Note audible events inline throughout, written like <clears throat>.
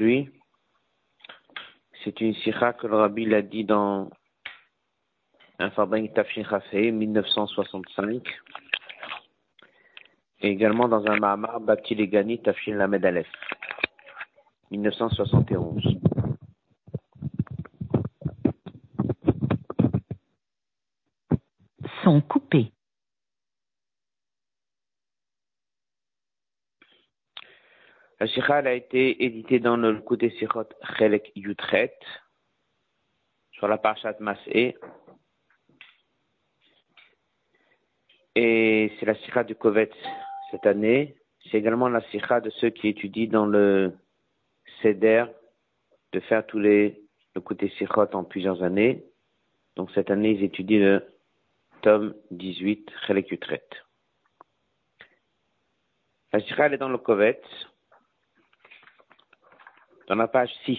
Lui, c'est une sikha que le rabbi l'a dit dans un Farbin Tafshin Chafé, 1965. Et également dans un Mahamar Bati Legani Tafshin Lamed Aleph, 1971. Sont coupés. La Sikha a été éditée dans le Koute Sikhot Chelek Yutret, sur la Parashat Mas'e. Et c'est la Sikha du Kovetz cette année. C'est également la Sikha de ceux qui étudient dans le Seder, de faire tous les, le côté en plusieurs années. Donc cette année, ils étudient le tome 18, Chelek Yutret. La Sikha, elle est dans le Kovetz dans la page 6.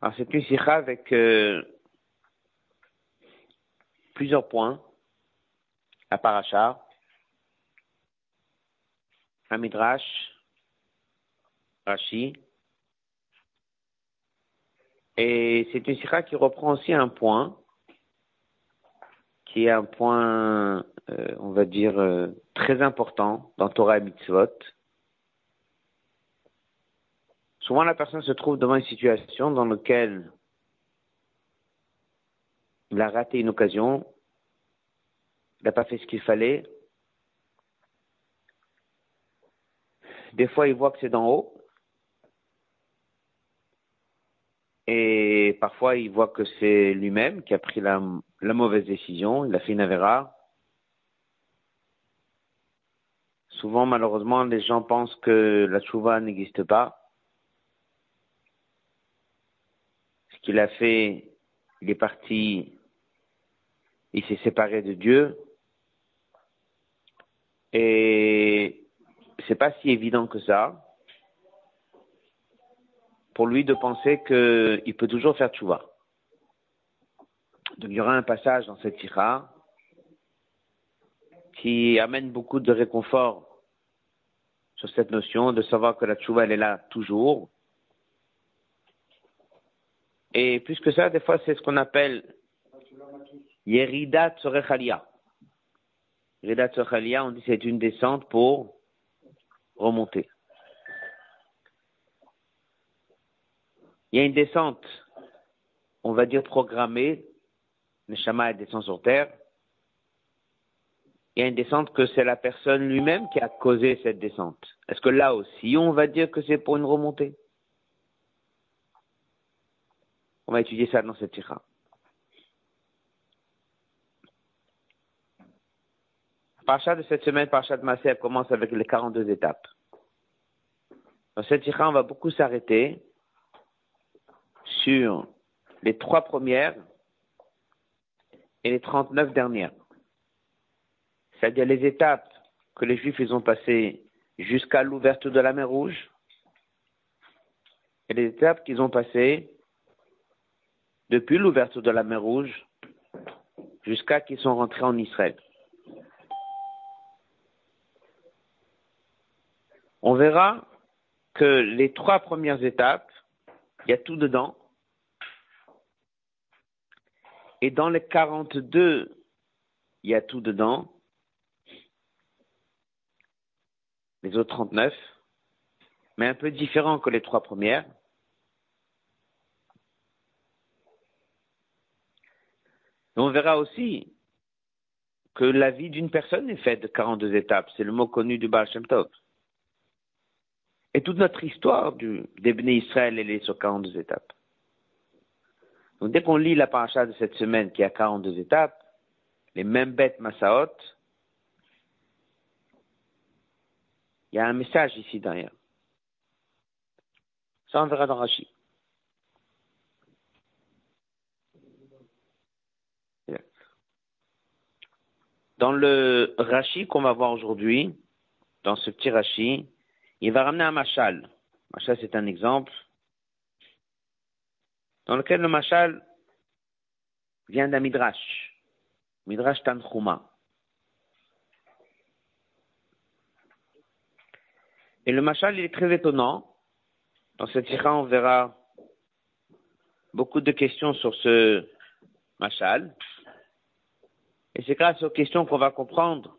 Alors c'est une sikha avec euh, plusieurs points. La paracha, un midrash, Rashi. Et c'est une sikha qui reprend aussi un point, qui est un point euh, on va dire, euh, très important dans Torah et Mitzvot. Souvent, la personne se trouve devant une situation dans laquelle il a raté une occasion, il n'a pas fait ce qu'il fallait. Des fois, il voit que c'est d'en haut. Et parfois, il voit que c'est lui-même qui a pris la, mauvaise décision, il a fait une avéra. Souvent, malheureusement, les gens pensent que la tchouva n'existe pas. Ce qu'il a fait, il est parti, il s'est séparé de Dieu. Et c'est pas si évident que ça pour lui de penser qu'il peut toujours faire tchouva. Donc il y aura un passage dans cette tira qui amène beaucoup de réconfort sur cette notion de savoir que la tchouva, elle est là toujours. Et plus que ça, des fois, c'est ce qu'on appelle Yerida Tzorechalia. Yerida Tzorechalia, on dit c'est une descente pour remonter. Il y a une descente, on va dire programmée, le Shama descend sur terre, il y a une descente que c'est la personne lui-même qui a causé cette descente. Est-ce que là aussi, on va dire que c'est pour une remontée? On va étudier ça dans cette tira. Parchat de cette semaine, Parchat de Massé, commence avec les 42 étapes. Dans cette tira, on va beaucoup s'arrêter sur les trois premières et les 39 dernières c'est-à-dire les étapes que les Juifs ont passées jusqu'à l'ouverture de la mer Rouge, et les étapes qu'ils ont passées depuis l'ouverture de la mer Rouge jusqu'à qu'ils sont rentrés en Israël. On verra que les trois premières étapes, il y a tout dedans. Et dans les 42, il y a tout dedans. les autres 39, mais un peu différent que les trois premières. on verra aussi que la vie d'une personne est faite de 42 étapes. C'est le mot connu du Baal Shem Tov. Et toute notre histoire du, des Israël, elle est sur 42 étapes. Donc dès qu'on lit la paracha de cette semaine qui a 42 étapes, les mêmes bêtes Masaot, Il y a un message ici derrière. Ça, on verra dans Rashi. Dans le Rashi qu'on va voir aujourd'hui, dans ce petit Rashi, il va ramener un machal. Machal, c'est un exemple dans lequel le machal vient d'un midrash, midrash Tanchuma. Et le machal, il est très étonnant. Dans cette sira, on verra beaucoup de questions sur ce machal. Et c'est grâce aux questions qu'on va comprendre.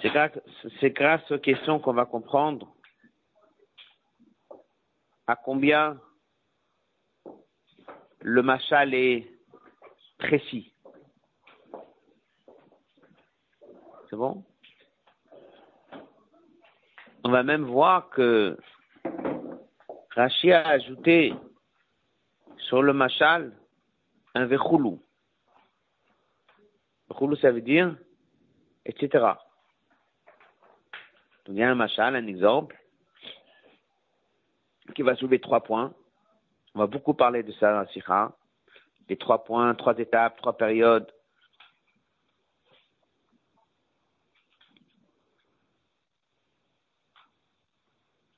C'est grâce aux questions qu'on va comprendre à combien le machal est précis? C'est bon? On va même voir que Rachi a ajouté sur le machal un vechoulou. Vechoulou, ça veut dire etc. Donc il y a un machal, un exemple, qui va soulever trois points. On va beaucoup parler de ça dans la Sikha. Les trois points, trois étapes, trois périodes.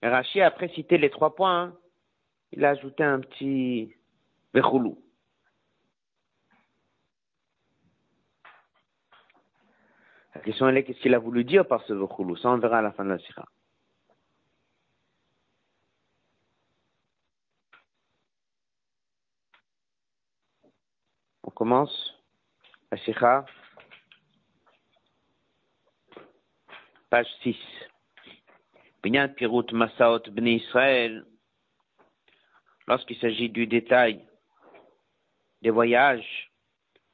Rachi, après citer les trois points, hein, il a ajouté un petit vechoulou. La question est qu'est-ce qu'il a voulu dire par ce vechoulou Ça, on verra à la fin de la sikha. Commence la page 6. Binyan Pirut Masaot Bnei Israël, lorsqu'il s'agit du détail des voyages,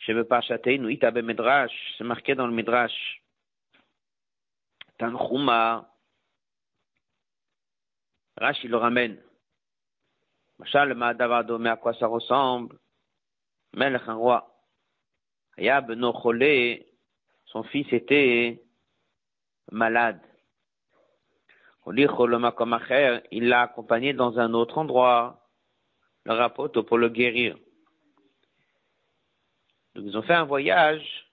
je veux pas châter, nous, Itabe Midrash, c'est marqué dans le Midrash. Tanchuma. Rash, il le ramène. Machal mais à quoi ça ressemble? Melech, un roi. Yab no son fils était malade. Il l'a accompagné dans un autre endroit, le rapport pour le guérir. Donc, ils ont fait un voyage,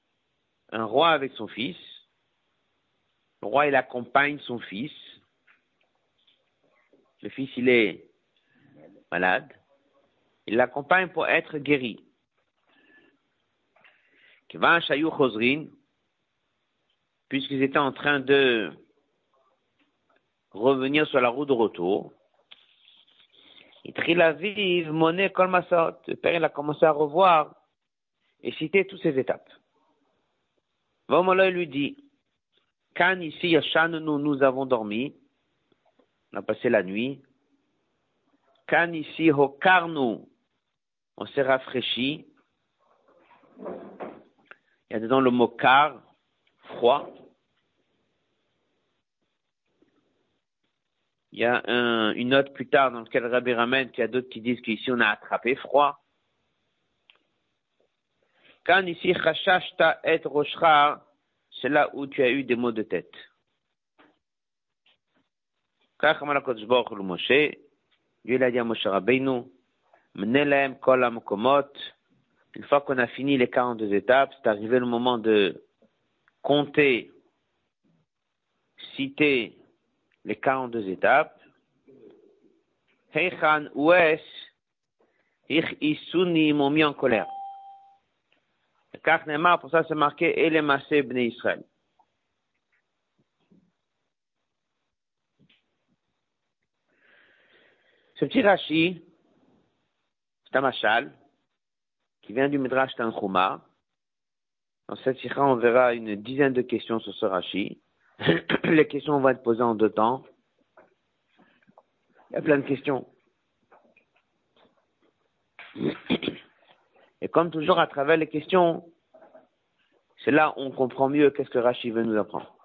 un roi avec son fils. Le roi, il accompagne son fils. Le fils, il est malade. Il l'accompagne pour être guéri. Puisqu'ils étaient en train de revenir sur la route de retour, vive monnaie comme Le père, il a commencé à revoir et citer toutes ces étapes. Vamala lui dit, quand ici, Yashan, nous, nous avons dormi, on a passé la nuit. Quand ici, Hokarnu, on s'est rafraîchi. Il y a dedans le mot car, froid. Il y a un, une note plus tard dans laquelle Rabbi ramène qu'il y a d'autres qui disent qu'ici on a attrapé froid. Quand ici, chashashta et roshra, c'est là où tu as eu des maux de tête. Dieu l'a dit à Moshe Rabbeinu, Menelem kol. Une fois qu'on a fini les 42 étapes, c'est arrivé le moment de compter, citer les 42 étapes. Heichan Oues, Ich Isuni m'ont mis en colère. Car pour ça c'est marqué Elemassé Bnei Israël. Ce petit Rashi, c'est un machal, qui vient du Midrash Tanchuma. Dans cette sikha, on verra une dizaine de questions sur ce Rashi. <clears throat> Les questions vont être posées en deux temps. Il y a plein de questions. Et comme toujours, à travers les questions, c'est là où on comprend mieux qu'est-ce que Rashi veut nous apprendre.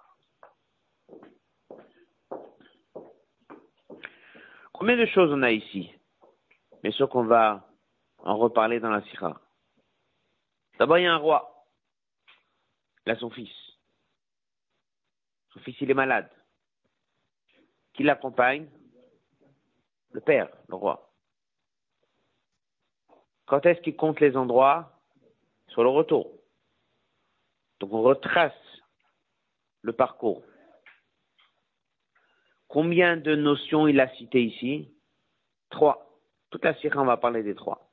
Combien de choses on a ici? Bien sûr qu'on va en reparler dans la Sira. D'abord, il y a un roi. Il a son fils. Son fils, il est malade. Qui l'accompagne? Le père, le roi. Quand est-ce qu'il compte les endroits? Sur le retour. Donc on retrace le parcours. Combien de notions il a citées ici? Trois. Toute la série, on va parler des trois.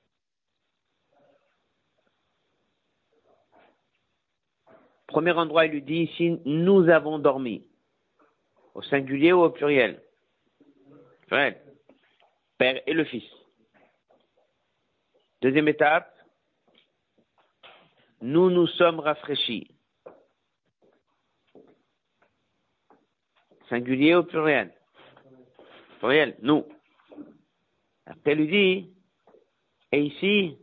Premier endroit, il lui dit ici, nous avons dormi. Au singulier ou au pluriel? Pluriel. Père et le Fils. Deuxième étape, nous nous sommes rafraîchis. Singulier ou pluriel? Pluriel, nous. Après, il lui dit, et ici,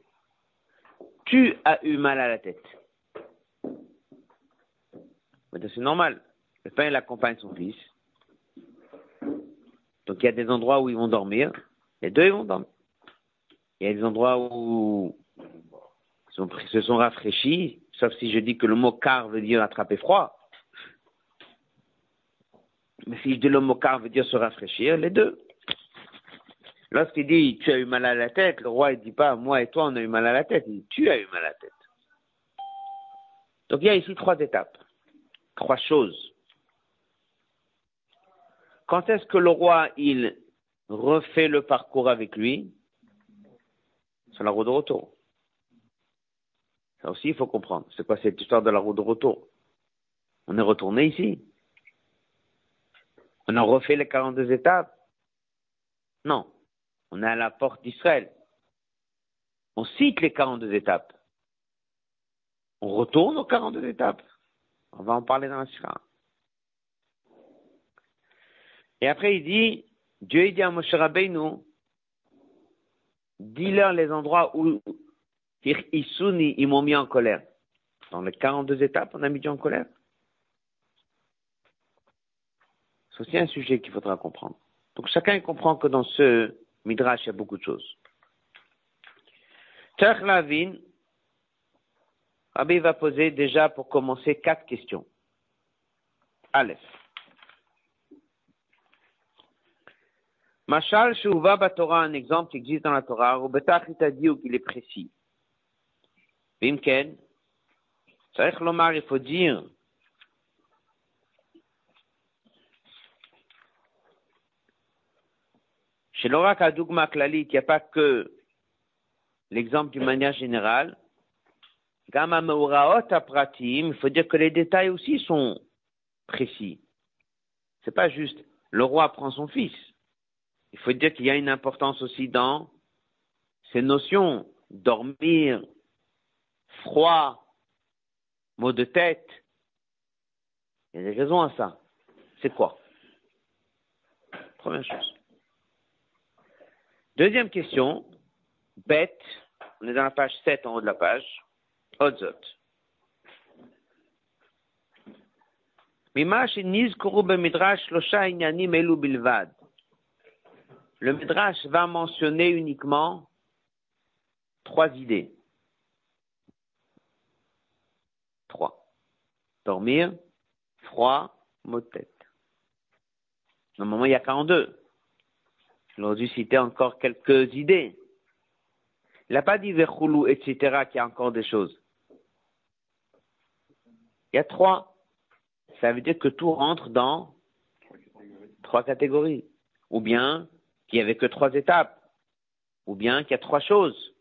tu as eu mal à la tête. C'est normal. Le père, il accompagne son fils. Donc, il y a des endroits où ils vont dormir. Les deux, ils vont dormir. Il y a des endroits où ils se sont rafraîchis, sauf si je dis que le mot car veut dire attraper froid. Mais si je dis le mot car veut dire se rafraîchir, les deux. Lorsqu'il dit tu as eu mal à la tête, le roi ne dit pas moi et toi on a eu mal à la tête, il dit tu as eu mal à la tête. Donc il y a ici trois étapes, trois choses. Quand est-ce que le roi il refait le parcours avec lui? Sur la roue de retour. Ça aussi il faut comprendre. C'est quoi cette histoire de la roue de retour? On est retourné ici. On a refait les 42 étapes Non. On est à la porte d'Israël. On cite les 42 étapes. On retourne aux 42 étapes. On va en parler dans la Sira. Et après, il dit, Dieu dit à Moshe Rabbeinu, dis-leur les endroits où ils m'ont mis en colère. Dans les 42 étapes, on a mis Dieu en colère. C'est aussi un sujet qu'il faudra comprendre. Donc chacun comprend que dans ce Midrash, il y a beaucoup de choses. Rabbi va poser déjà pour commencer quatre questions. Aleph. Machal Shouva Torah, un exemple qui existe dans la Torah, ou Betach il dit qu'il est précis. Bimken, Tzarech Lomar, il faut dire Chez l'orak Adougma Klalit, il n'y a pas que l'exemple d'une manière générale. Pratim, il faut dire que les détails aussi sont précis. C'est pas juste le roi prend son fils. Il faut dire qu'il y a une importance aussi dans ces notions. Dormir, froid, maux de tête. Il y a des raisons à ça. C'est quoi? Première chose. Deuxième question, bête, on est dans la page 7 en haut de la page, Le Midrash va mentionner uniquement trois idées. Trois. Dormir, froid, mot de tête. Normalement, il y a 42. J'aurais dû citer encore quelques idées. Il n'a pas dit Verhoulou, etc., qu'il y a encore des choses. Il y a trois. Ça veut dire que tout rentre dans trois catégories. Ou bien qu'il n'y avait que trois étapes. Ou bien qu'il y a trois choses.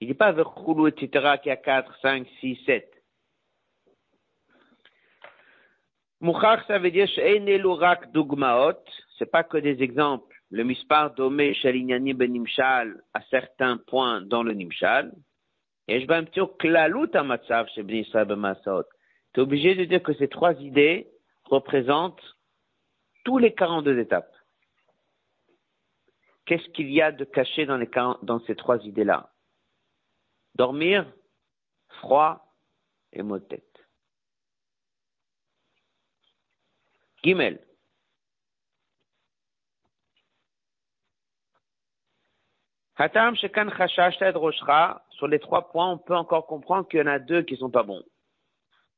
Il ne dit pas Verhoulou, etc., qu'il y a quatre, cinq, six, sept. Mouchach, ça veut dire Dugmaot. C'est pas que des exemples le mispar domé shalinyani ben nimshal à certains points dans le nimshal. Et je vais un petit klalut amatsav chez Ben Israël ben Tu es obligé de dire que ces trois idées représentent tous les 42 étapes. Qu'est-ce qu'il y a de caché dans, les, dans ces trois idées-là? Dormir, froid et mot de tête. Gimel. Sur les trois points, on peut encore comprendre qu'il y en a deux qui sont pas bons.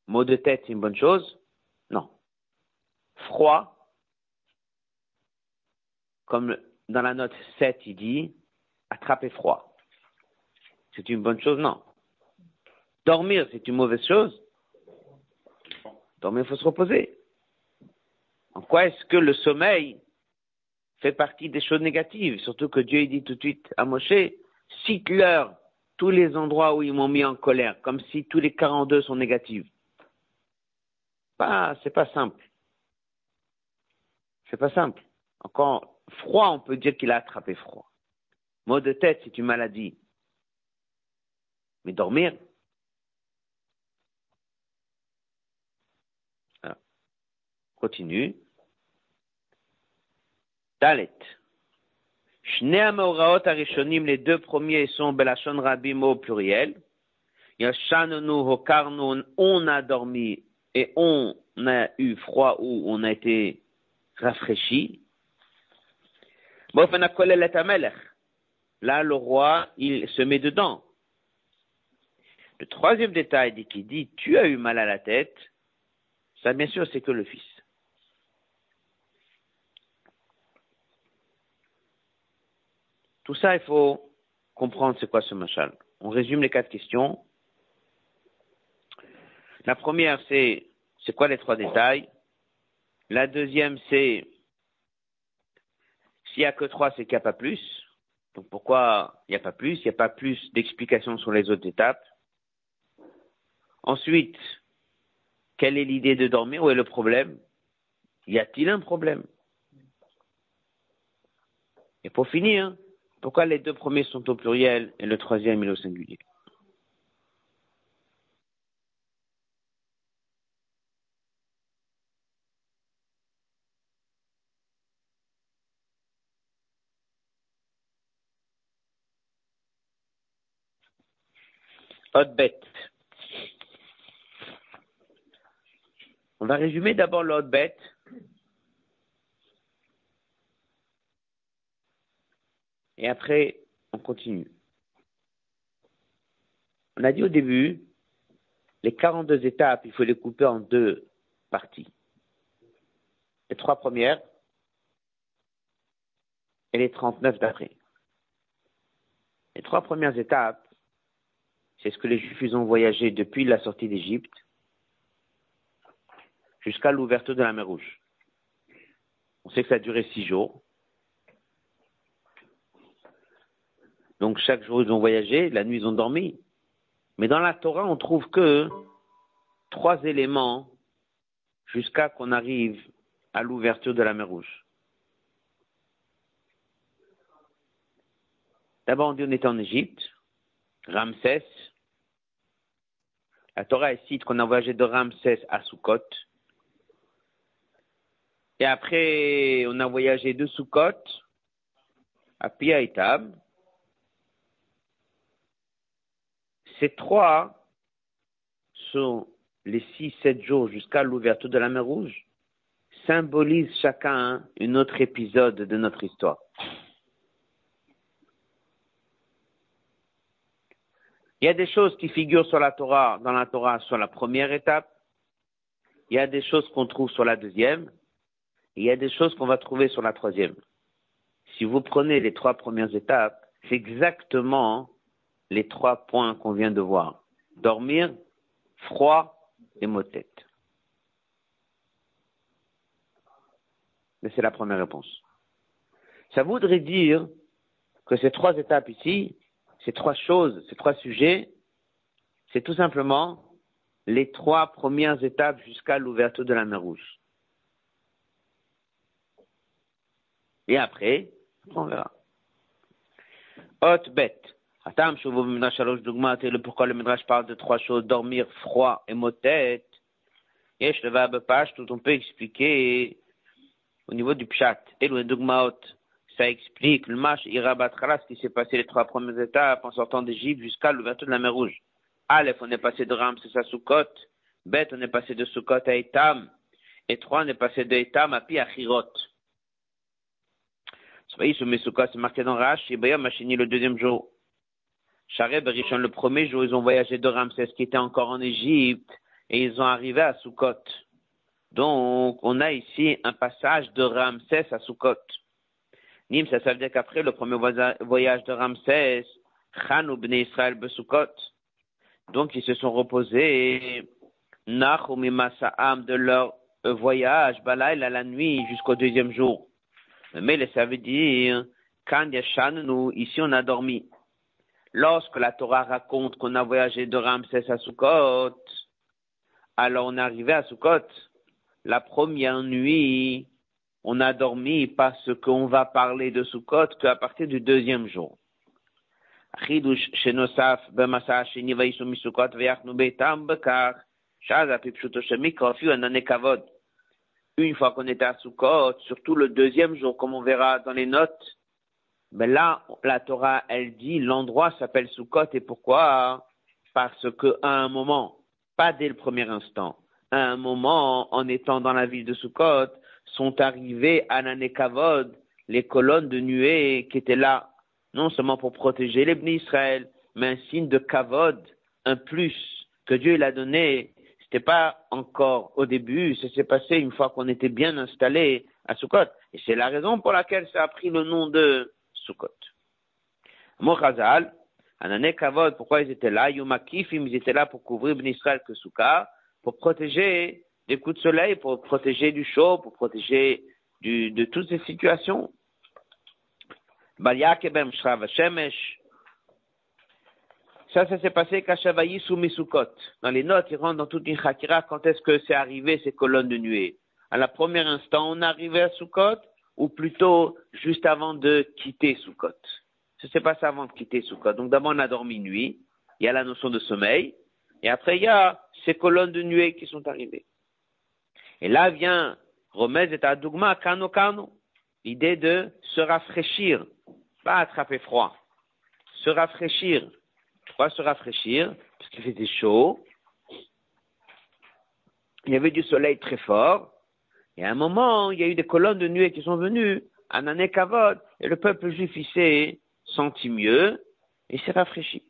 Mot de tête, c'est une bonne chose? Non. Froid, comme dans la note 7, il dit, attraper froid. C'est une bonne chose? Non. Dormir, c'est une mauvaise chose? Dormir, il faut se reposer. En quoi est-ce que le sommeil fait partie des choses négatives, surtout que Dieu dit tout de suite à Moshe, cite-leur tous les endroits où ils m'ont mis en colère, comme si tous les 42 sont négatifs. Pas, c'est pas simple. C'est pas simple. Encore froid, on peut dire qu'il a attrapé froid. Mot de tête, c'est une maladie. Mais dormir, continue. Dalet. Les deux premiers sont Belashon Rabim au pluriel. On a dormi et on a eu froid ou on a été rafraîchi. Là, le roi, il se met dedans. Le troisième détail qui dit tu as eu mal à la tête, ça bien sûr c'est que le fils. Tout ça, il faut comprendre c'est quoi ce machal. On résume les quatre questions. La première, c'est c'est quoi les trois détails? La deuxième, c'est s'il n'y a que trois, c'est qu'il n'y a pas plus. Donc pourquoi il n'y a pas plus? Il n'y a pas plus d'explications sur les autres étapes. Ensuite, quelle est l'idée de dormir? Où est le problème? Y a-t-il un problème? Et pour finir, pourquoi les deux premiers sont au pluriel et le troisième est au singulier? On va résumer d'abord bête Et après, on continue. On a dit au début, les 42 étapes, il faut les couper en deux parties. Les trois premières et les 39 d'après. Les trois premières étapes, c'est ce que les Juifs ont voyagé depuis la sortie d'Égypte jusqu'à l'ouverture de la mer Rouge. On sait que ça a duré six jours. Donc chaque jour ils ont voyagé, la nuit ils ont dormi. Mais dans la Torah, on trouve que trois éléments jusqu'à qu'on arrive à l'ouverture de la mer Rouge. D'abord, on dit on était en Égypte, Ramsès. La Torah cite qu'on a voyagé de Ramsès à Sukkot. Et après, on a voyagé de Sukkot à Piaïtab. Ces trois sont les six, sept jours jusqu'à l'ouverture de la mer Rouge, symbolisent chacun un autre épisode de notre histoire. Il y a des choses qui figurent sur la Torah, dans la Torah sur la première étape. Il y a des choses qu'on trouve sur la deuxième. il y a des choses qu'on va trouver sur la troisième. Si vous prenez les trois premières étapes, c'est exactement les trois points qu'on vient de voir. Dormir, froid et mot tête. Mais c'est la première réponse. Ça voudrait dire que ces trois étapes ici, ces trois choses, ces trois sujets, c'est tout simplement les trois premières étapes jusqu'à l'ouverture de la mer Rouge. Et après, on verra. Haute bête le pourquoi le Midrash parle de trois choses, dormir, froid et mot tête. Yesh le page, tout on peut expliquer au niveau du pshat. Et le dogmaot, ça explique le match irabatras, ce qui s'est passé les trois premières étapes en sortant d'Égypte jusqu'à l'ouverture de la mer Rouge. Aleph, on est passé de Ramses à Sukkot. Bet, on est passé de Sukkot à Etam. Et trois, on est passé de Etam à Pi à Chirot. C'est marqué dans et Bayam a fini le deuxième jour. Chareb Rishon, le premier jour, ils ont voyagé de Ramsès qui était encore en Égypte et ils ont arrivé à Sukkot. Donc, on a ici un passage de Ramsès à Sukkot. Nim, ça, veut dire qu'après le premier voyage de Ramsès, Khan ou Bnei Israël Sukkot. Donc, ils se sont reposés, Nachum de leur voyage, Balaïl à la nuit jusqu'au deuxième jour. Mais ça veut dire, Kan nous, ici on a dormi lorsque la Torah raconte qu'on a voyagé de Ramsès à Sukkot, Alors on est arrivé à Sukkot. La première nuit, on a dormi parce qu'on va parler de Sukkot qu'à partir du deuxième jour. Une fois qu'on était à Sukkot, surtout le deuxième jour, comme on verra dans les notes, mais là, la Torah, elle dit, l'endroit s'appelle Sukkot, et pourquoi? Parce que à un moment, pas dès le premier instant, à un moment, en étant dans la ville de Sukkot, sont arrivés à Nanekavod, les colonnes de nuée qui étaient là non seulement pour protéger les Israël, mais un signe de kavod, un plus que Dieu l'a donné. C'était pas encore au début, ça s'est passé une fois qu'on était bien installé à Sukkot. Et c'est la raison pour laquelle ça a pris le nom de Sukkot. Mochazal, Kavod, pourquoi ils étaient là? Yumakifim, ils étaient là pour couvrir Ben Israël que Sukkot, pour protéger des coups de soleil, pour protéger du chaud, pour protéger du, de toutes ces situations. Ça, ça s'est passé Kashavayi sous Misukot. Dans les notes, il rentre dans toute une chakira quand est-ce que c'est arrivé ces colonnes de nuée? À la première instant, on arrivé à Sukkot, ou plutôt juste avant de quitter Sukkot? Ça s'est passé avant de quitter Sukkot. Donc d'abord, on a dormi nuit. Il y a la notion de sommeil. Et après, il y a ces colonnes de nuée qui sont arrivées. Et là vient Romez et Adougma, Kano Kano. L'idée de se rafraîchir, pas attraper froid. Se rafraîchir. Pourquoi se rafraîchir? Parce qu'il faisait chaud. Il y avait du soleil très fort. Et à un moment, il y a eu des colonnes de nuée qui sont venues à Nanekavod. Et le peuple juif, s'est senti mieux et s'est rafraîchi.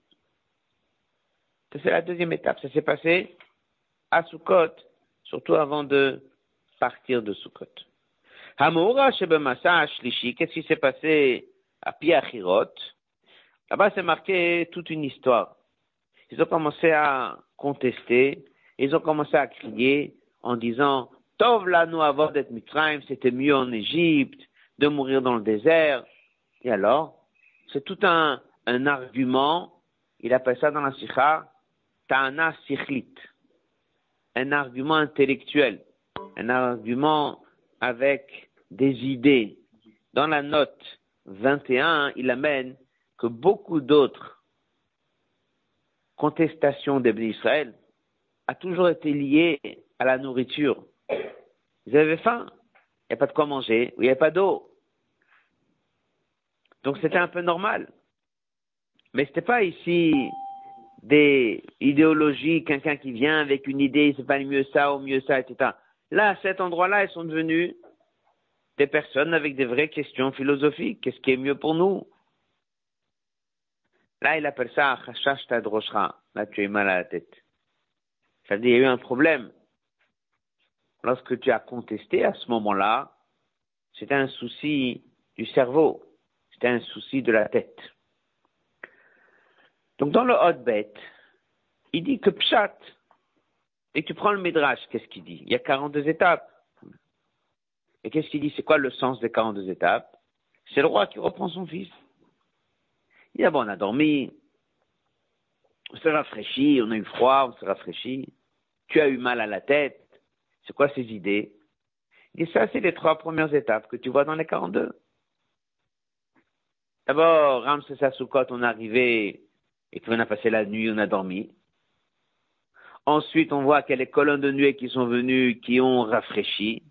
C'est la deuxième étape. Ça s'est passé à Sukkot, surtout avant de partir de Sukkot. Hamoura Shebemasa qu'est-ce qui s'est passé à Piachirot? Là-bas, c'est marqué toute une histoire. Ils ont commencé à contester, ils ont commencé à crier en disant Tov nous avoir d'être Mitzrayim, c'était mieux en Égypte, de mourir dans le désert. Et alors, c'est tout un, un argument, il appelle ça dans la Sikha, Ta'ana Sikhlit, un argument intellectuel, un argument avec des idées. Dans la note 21, il amène que beaucoup d'autres contestations des Israël a toujours été liées à la nourriture. Ils avaient faim, il n'y a pas de quoi manger, il n'y a pas d'eau. Donc c'était un peu normal. Mais ce n'était pas ici des idéologies, quelqu'un qui vient avec une idée, c'est pas mieux ça ou mieux ça, etc. Là, à cet endroit-là, ils sont devenus des personnes avec des vraies questions philosophiques. Qu'est-ce qui est mieux pour nous? Là, il appelle ça Chashash Tadroshra. Là, tu es mal à la tête. Ça veut dire qu'il y a eu un problème. Lorsque tu as contesté à ce moment-là, c'était un souci du cerveau. C'était un souci de la tête. Donc, dans le Hotbet, il dit que Pshat, et tu prends le Midrash, qu'est-ce qu'il dit? Il y a 42 étapes. Et qu'est-ce qu'il dit? C'est quoi le sens des 42 étapes? C'est le roi qui reprend son fils. Il dit, ah bon, on a dormi, on s'est rafraîchi, on a eu froid, on s'est rafraîchi. Tu as eu mal à la tête. C'est quoi ces idées? Et ça, c'est les trois premières étapes que tu vois dans les 42. D'abord, Ramses Soukot, on est arrivé et qu'on a passé la nuit, on a dormi. Ensuite, on voit qu'il y a les colonnes de nuée qui sont venues, qui ont rafraîchi.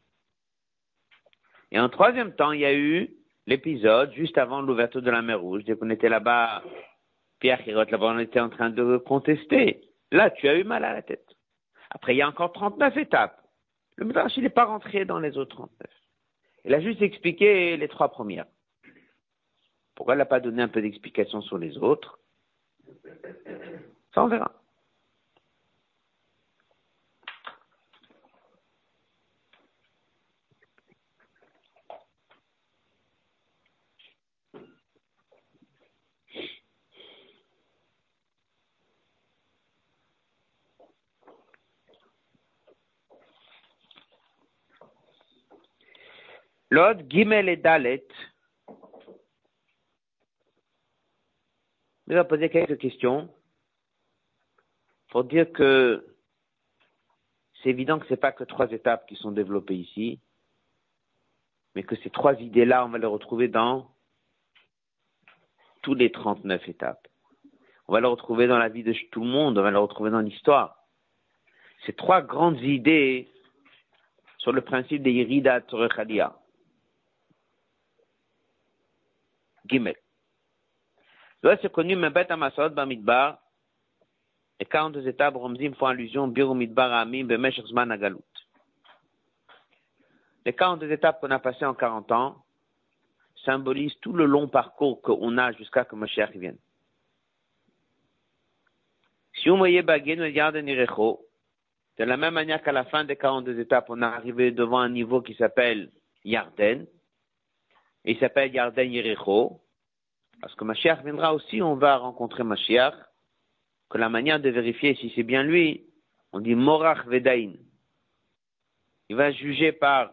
Et en troisième temps, il y a eu l'épisode juste avant l'ouverture de la mer Rouge, dès qu'on était là-bas, Pierre Hirot, là-bas, on était en train de contester. Là, tu as eu mal à la tête. Après, il y a encore 39 étapes. Le Midrash, il n'est pas rentré dans les autres 39. Il a juste expliqué les trois premières. Pourquoi il n'a pas donné un peu d'explication sur les autres? Ça, on verra. L'autre, Gimel et Dalet. Je vais poser quelques questions pour dire que c'est évident que ce n'est pas que trois étapes qui sont développées ici, mais que ces trois idées-là, on va les retrouver dans tous les 39 étapes. On va les retrouver dans la vie de tout le monde, on va les retrouver dans l'histoire. Ces trois grandes idées sur le principe des Yerida Torechadia. Gimel. C'est connu, Mebet Amasot Bamidbar, les 42 étapes, Romzim font allusion, Biru Midbar Amim, Bemeshach Zman Agalut. Les 42 étapes qu'on a passées en 40 ans symbolisent tout le long parcours qu'on a jusqu'à que Moshiach vienne. Si vous voyez Bagin, de la même manière qu'à la fin des 42 étapes, on est arrivé devant un niveau qui s'appelle Yarden, et il s'appelle Yarden Yericho, parce que Mashiach viendra aussi, on va rencontrer Mashiach, que la manière de vérifier si c'est bien lui, on dit Morach Vedain. Il va juger par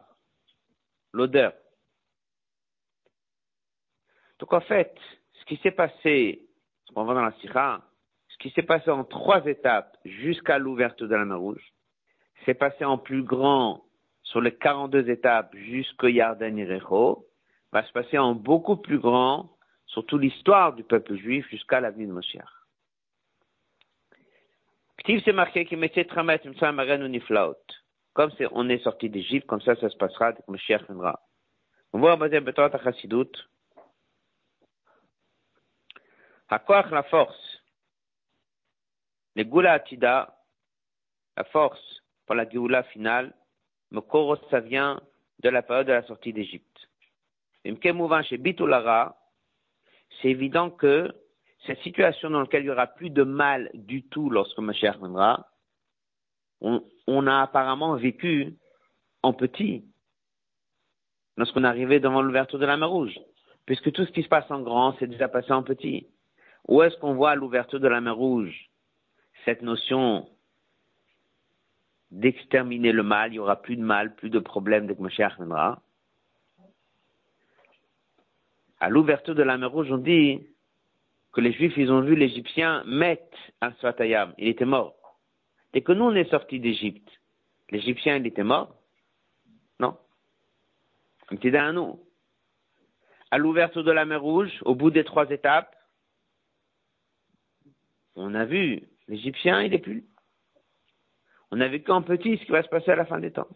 l'odeur. Donc en fait, ce qui s'est passé, ce qu'on voit dans la Sira, ce qui s'est passé en trois étapes jusqu'à l'ouverture de la mer Rouge, s'est passé en plus grand sur les 42 étapes jusqu'au Yarden Irecho, va se passer en beaucoup plus grand sur toute l'histoire du peuple juif jusqu'à l'avenir de Moshiach. Ktiv c'est marqué qu'il mettait Tramet Niflaot. Comme on est sorti d'Égypte, comme ça, ça se passera dès que Moshiach viendra. On voit Bazem Betot Chassidut. Hakoach, la force. Les Gula Atida, la force pour la Géoula finale, Mokoro, ça vient de la période de la sortie d'Égypte. chez Bitulara, c'est évident que cette situation dans laquelle il n'y aura plus de mal du tout lorsque Mashiach viendra, on, a apparemment vécu en petit lorsqu'on est arrivé devant l'ouverture de la mer Rouge, puisque tout ce qui se passe en grand, c'est déjà passé en petit. Où est-ce qu'on voit à l'ouverture de la mer Rouge cette notion d'exterminer le mal, il n'y aura plus de mal, plus de problèmes dès que Mashiach viendra À l'ouverture de la mer Rouge, on dit que les Juifs, ils ont vu l'Égyptien mettre un Svatayam. Il était mort. Dès que nous, on est sortis d'Égypte, l'Égyptien, il était mort Non? Un petit à nous. À l'ouverture de la mer Rouge, au bout des trois étapes, on a vu l'Égyptien, il est plus. On a vu qu'en petit ce qui va se passer à la fin des temps.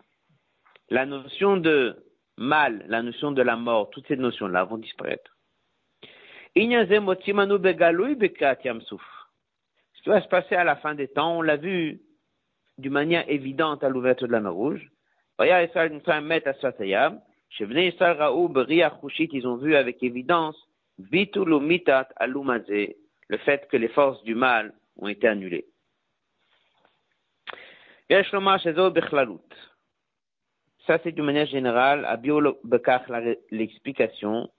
La notion de mal, la notion de la mort, toutes ces notions-là vont disparaître. Ce qui va se passer à la fin des temps, on l'a vu d'une manière évidente à l'ouverture de la mer Rouge. Ils ont vu avec évidence le fait que les forces du mal ont été annulées. Ça, c'est d'une manière générale, à Bio l'explication.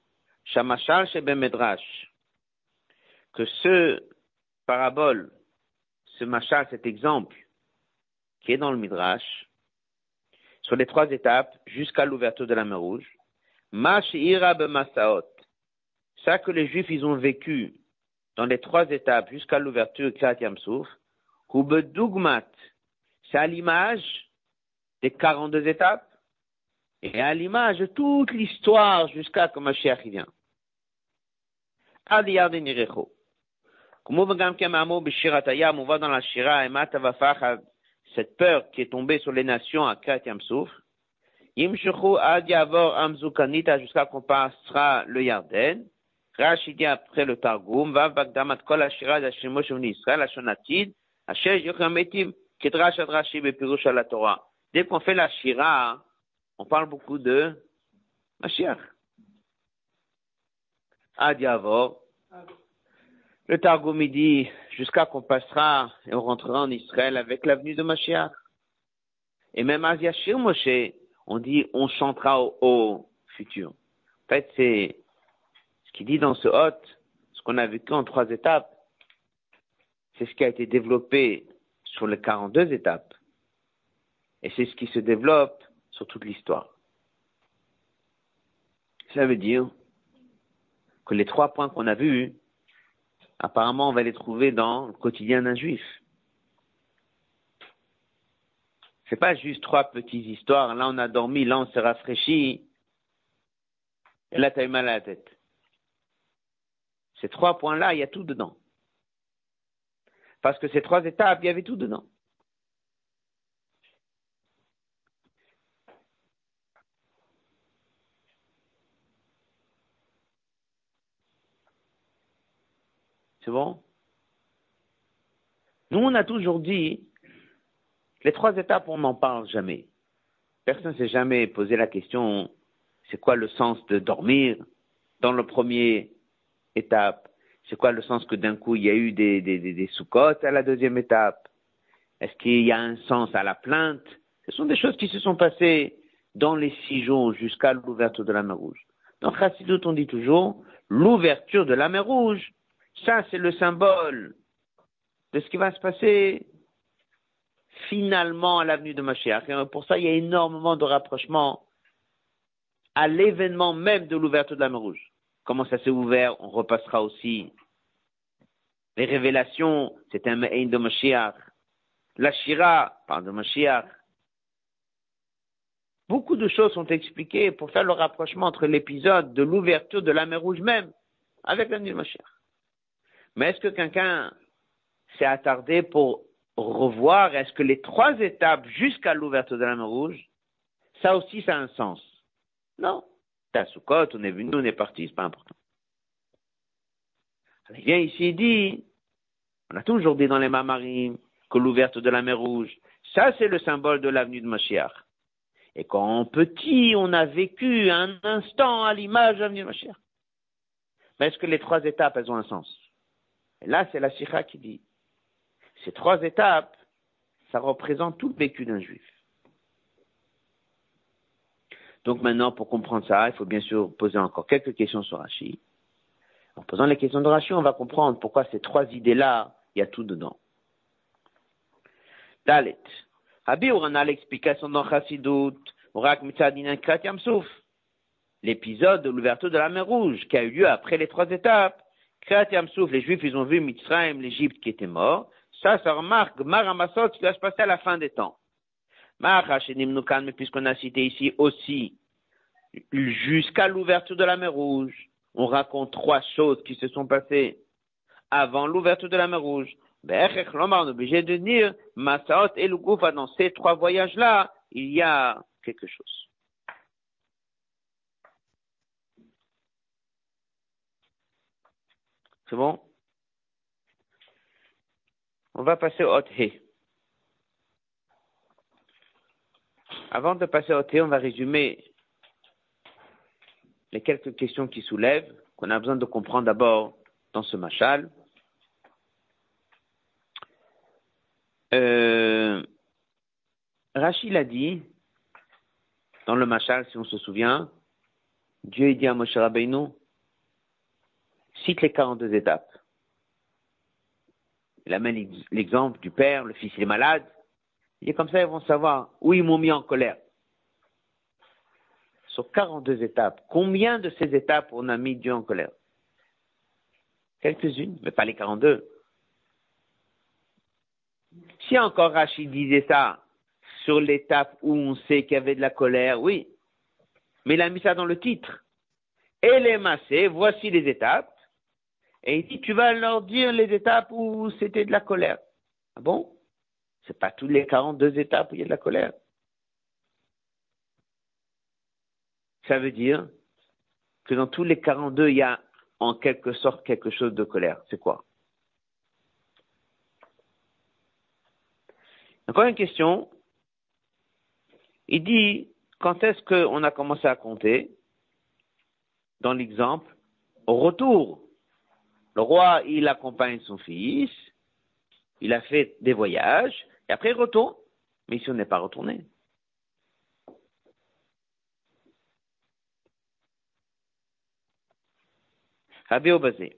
Shamashal Shebe Medrash, que ce parabole, ce machal, cet exemple, qui est dans le Midrash, sur les trois étapes, jusqu'à l'ouverture de la mer Rouge, Mash Ira Masaot, ça que les Juifs, ils ont vécu dans les trois étapes jusqu'à l'ouverture de Kriyat Yamsouf, Dugmat, c'est à l'image des 42 étapes, et à l'image de toute l'histoire jusqu'à que Mashiach vient. Ad Yarden Yerecho. Comme on voit dans la Shira, cette peur qui est tombée sur les nations à Kat Yamsouf, Yimshuchu Ad Yavor Amzukanita jusqu'à qu'on passera le Yarden. Rashi après le Targum, Vav Bagdamat Kol Ashira d'Ashimo Shevni Israël, Ashonatid, Asher Yochametim, Kedrash Adrashi Bepirush la Torah. Dès qu'on fait la Shira, on parle beaucoup de Mashiach. Adiavor. Le Targum dit jusqu'à qu'on passera et on rentrera en Israël avec l'avenue de Mashiach. Et même à on dit on chantera au, futur. En fait, c'est ce qui dit dans ce hôte, ce qu'on a vécu en trois étapes. C'est ce qui a été développé sur les 42 étapes. Et c'est ce qui se développe sur toute l'histoire. Ça veut dire que les trois points qu'on a vus, apparemment, on va les trouver dans le quotidien d'un juif. C'est pas juste trois petites histoires. Là, on a dormi, là, on s'est rafraîchi. Et là, tu as eu mal à la tête. Ces trois points-là, il y a tout dedans. Parce que ces trois étapes, il y avait tout dedans. Nous, on a toujours dit, les trois étapes, on n'en parle jamais. Personne ne s'est jamais posé la question, c'est quoi le sens de dormir dans le premier étape? C'est quoi le sens que d'un coup, il y a eu des, des à la deuxième étape? Est-ce qu'il y a un sens à la plainte? Ce sont des choses qui se sont passées dans les six jours jusqu'à l'ouverture de la mer Rouge. Dans Chassidut, on dit toujours l'ouverture de la mer Rouge. Ça, c'est le symbole de ce qui va se passer finalement à l'avenue de Mashiach. Pour ça, il y a énormément de rapprochements à l'événement même de l'ouverture de la mer Rouge. Comment ça s'est ouvert, on repassera aussi. Les révélations, c'est un Me'in de Mashiach. La Shira parle de Mashiach. Beaucoup de choses sont expliquées pour faire le rapprochement entre l'épisode de l'ouverture de la mer Rouge même avec l'avenue de Mashiach. Mais est-ce que quelqu'un s'est attardé pour revoir est-ce que les trois étapes jusqu'à l'ouverture de la mer Rouge, ça aussi, ça a un sens? Non. T'as Soukot, on est venu, on est parti, c'est pas important. il vient ici, il dit, on a toujours dit dans les Mamarim que l'ouverture de la mer Rouge, ça c'est le symbole de l'avenue de Mashiach. Et quand petit, on a vécu un instant à l'image de l'avenue de Mashiach. Mais est-ce que les trois étapes, elles ont un sens? Et là, c'est la Sikha qui dit, ces trois étapes, ça représente tout le vécu d'un juif. Donc maintenant, pour comprendre ça, il faut bien sûr poser encore quelques questions sur Rashi. En posant les questions de Rashi, on va comprendre pourquoi ces trois idées-là, il y a tout dedans. Dalet. Habi, on a l'explication dans Chassidut, Urak Mitzadin Kratiam Souf. L'épisode de l'ouverture de la mer Rouge, qui a eu lieu après les trois étapes, les Juifs, ils ont vu Mitzrayim, l'Égypte qui était mort. Ça, ça remarque Maramasot, ce qui va se passer à la fin des temps. mais puisqu'on a cité ici aussi, jusqu'à l'ouverture de la mer Rouge, on raconte trois choses qui se sont passées avant l'ouverture de la mer Rouge. on est obligé de dire, Masaot et Lugufa, dans ces trois voyages-là, il y a quelque chose. C'est bon? On va passer au Hé. Avant de passer au Hé, on va résumer les quelques questions qui soulèvent, qu'on a besoin de comprendre d'abord dans ce machal. Euh, Rachid a dit, dans le machal, si on se souvient, Dieu dit à Moshe Rabbeinu, cite les 42 étapes. Il amène l'exemple du père, le fils est malade. Et comme ça, ils vont savoir où ils m'ont mis en colère. Sur 42 étapes, combien de ces étapes on a mis Dieu en colère? Quelques-unes, mais pas les 42. Si encore Rachid disait ça sur l'étape où on sait qu'il y avait de la colère, oui. Mais il a mis ça dans le titre. Et les massés, voici les étapes. Et il dit, tu vas leur dire les étapes où c'était de la colère. Ah bon? C'est pas toutes les 42 étapes où il y a de la colère. Ça veut dire que dans tous les 42, il y a en quelque sorte quelque chose de colère. C'est quoi? Encore une question. Il dit, quand est-ce qu'on a commencé à compter? Dans l'exemple, au retour le roi, il accompagne son fils, il a fait des voyages, et après il retourne. Mais ici, on n'est pas retourné. Rabbi Obazé.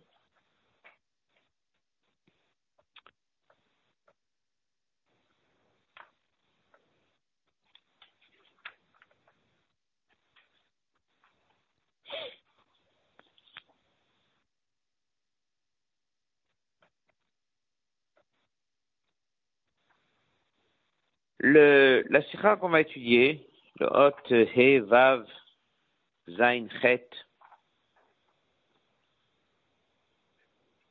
Le, la sikha qu'on va étudier, le hot, he, vav, zain, chet,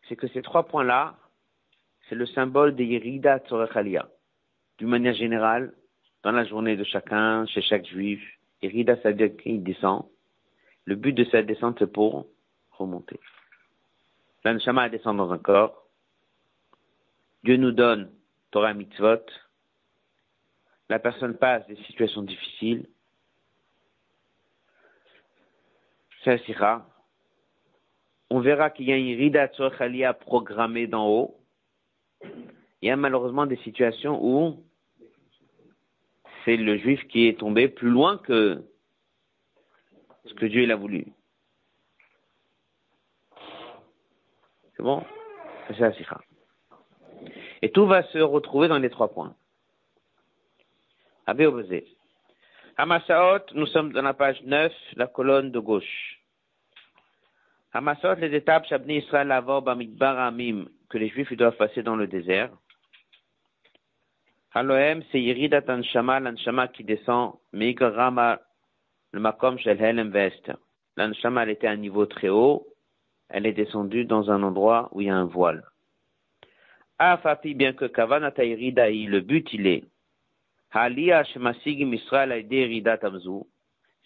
c'est que ces trois points-là, c'est le symbole des Yerida Tzorechalia. D'une manière générale, dans la journée de chacun, chez chaque juif, Yerida, ça veut dire qu'il descend. Le but de cette descente, c'est pour remonter. L'anshama descend dans un corps. Dieu nous donne Torah mitzvot. La personne passe des situations difficiles. C'est On verra qu'il y a une rida tzorchalia programmée d'en haut. Il y a malheureusement des situations où c'est le juif qui est tombé plus loin que ce que Dieu il a voulu. C'est bon? C'est la. Et tout va se retrouver dans les trois points. Abbé opposé. Hamasaot, nous sommes dans la page 9, la colonne de gauche. Hamasaot, les étapes, Shabni Israël, Lavor, Bamidbar, Amim, que les Juifs doivent passer dans le désert. Halohem, c'est Yiridat Anshama, l'Anshama qui descend, Migrama, le Makom Shel Helem Vest. L'Anshama, elle était à un niveau très haut, elle est descendue dans un endroit où il y a un voile. Afapi, bien que Kavanata Yiridaï, le but il est, Halia Shemasigim Israël Aide Tamzu,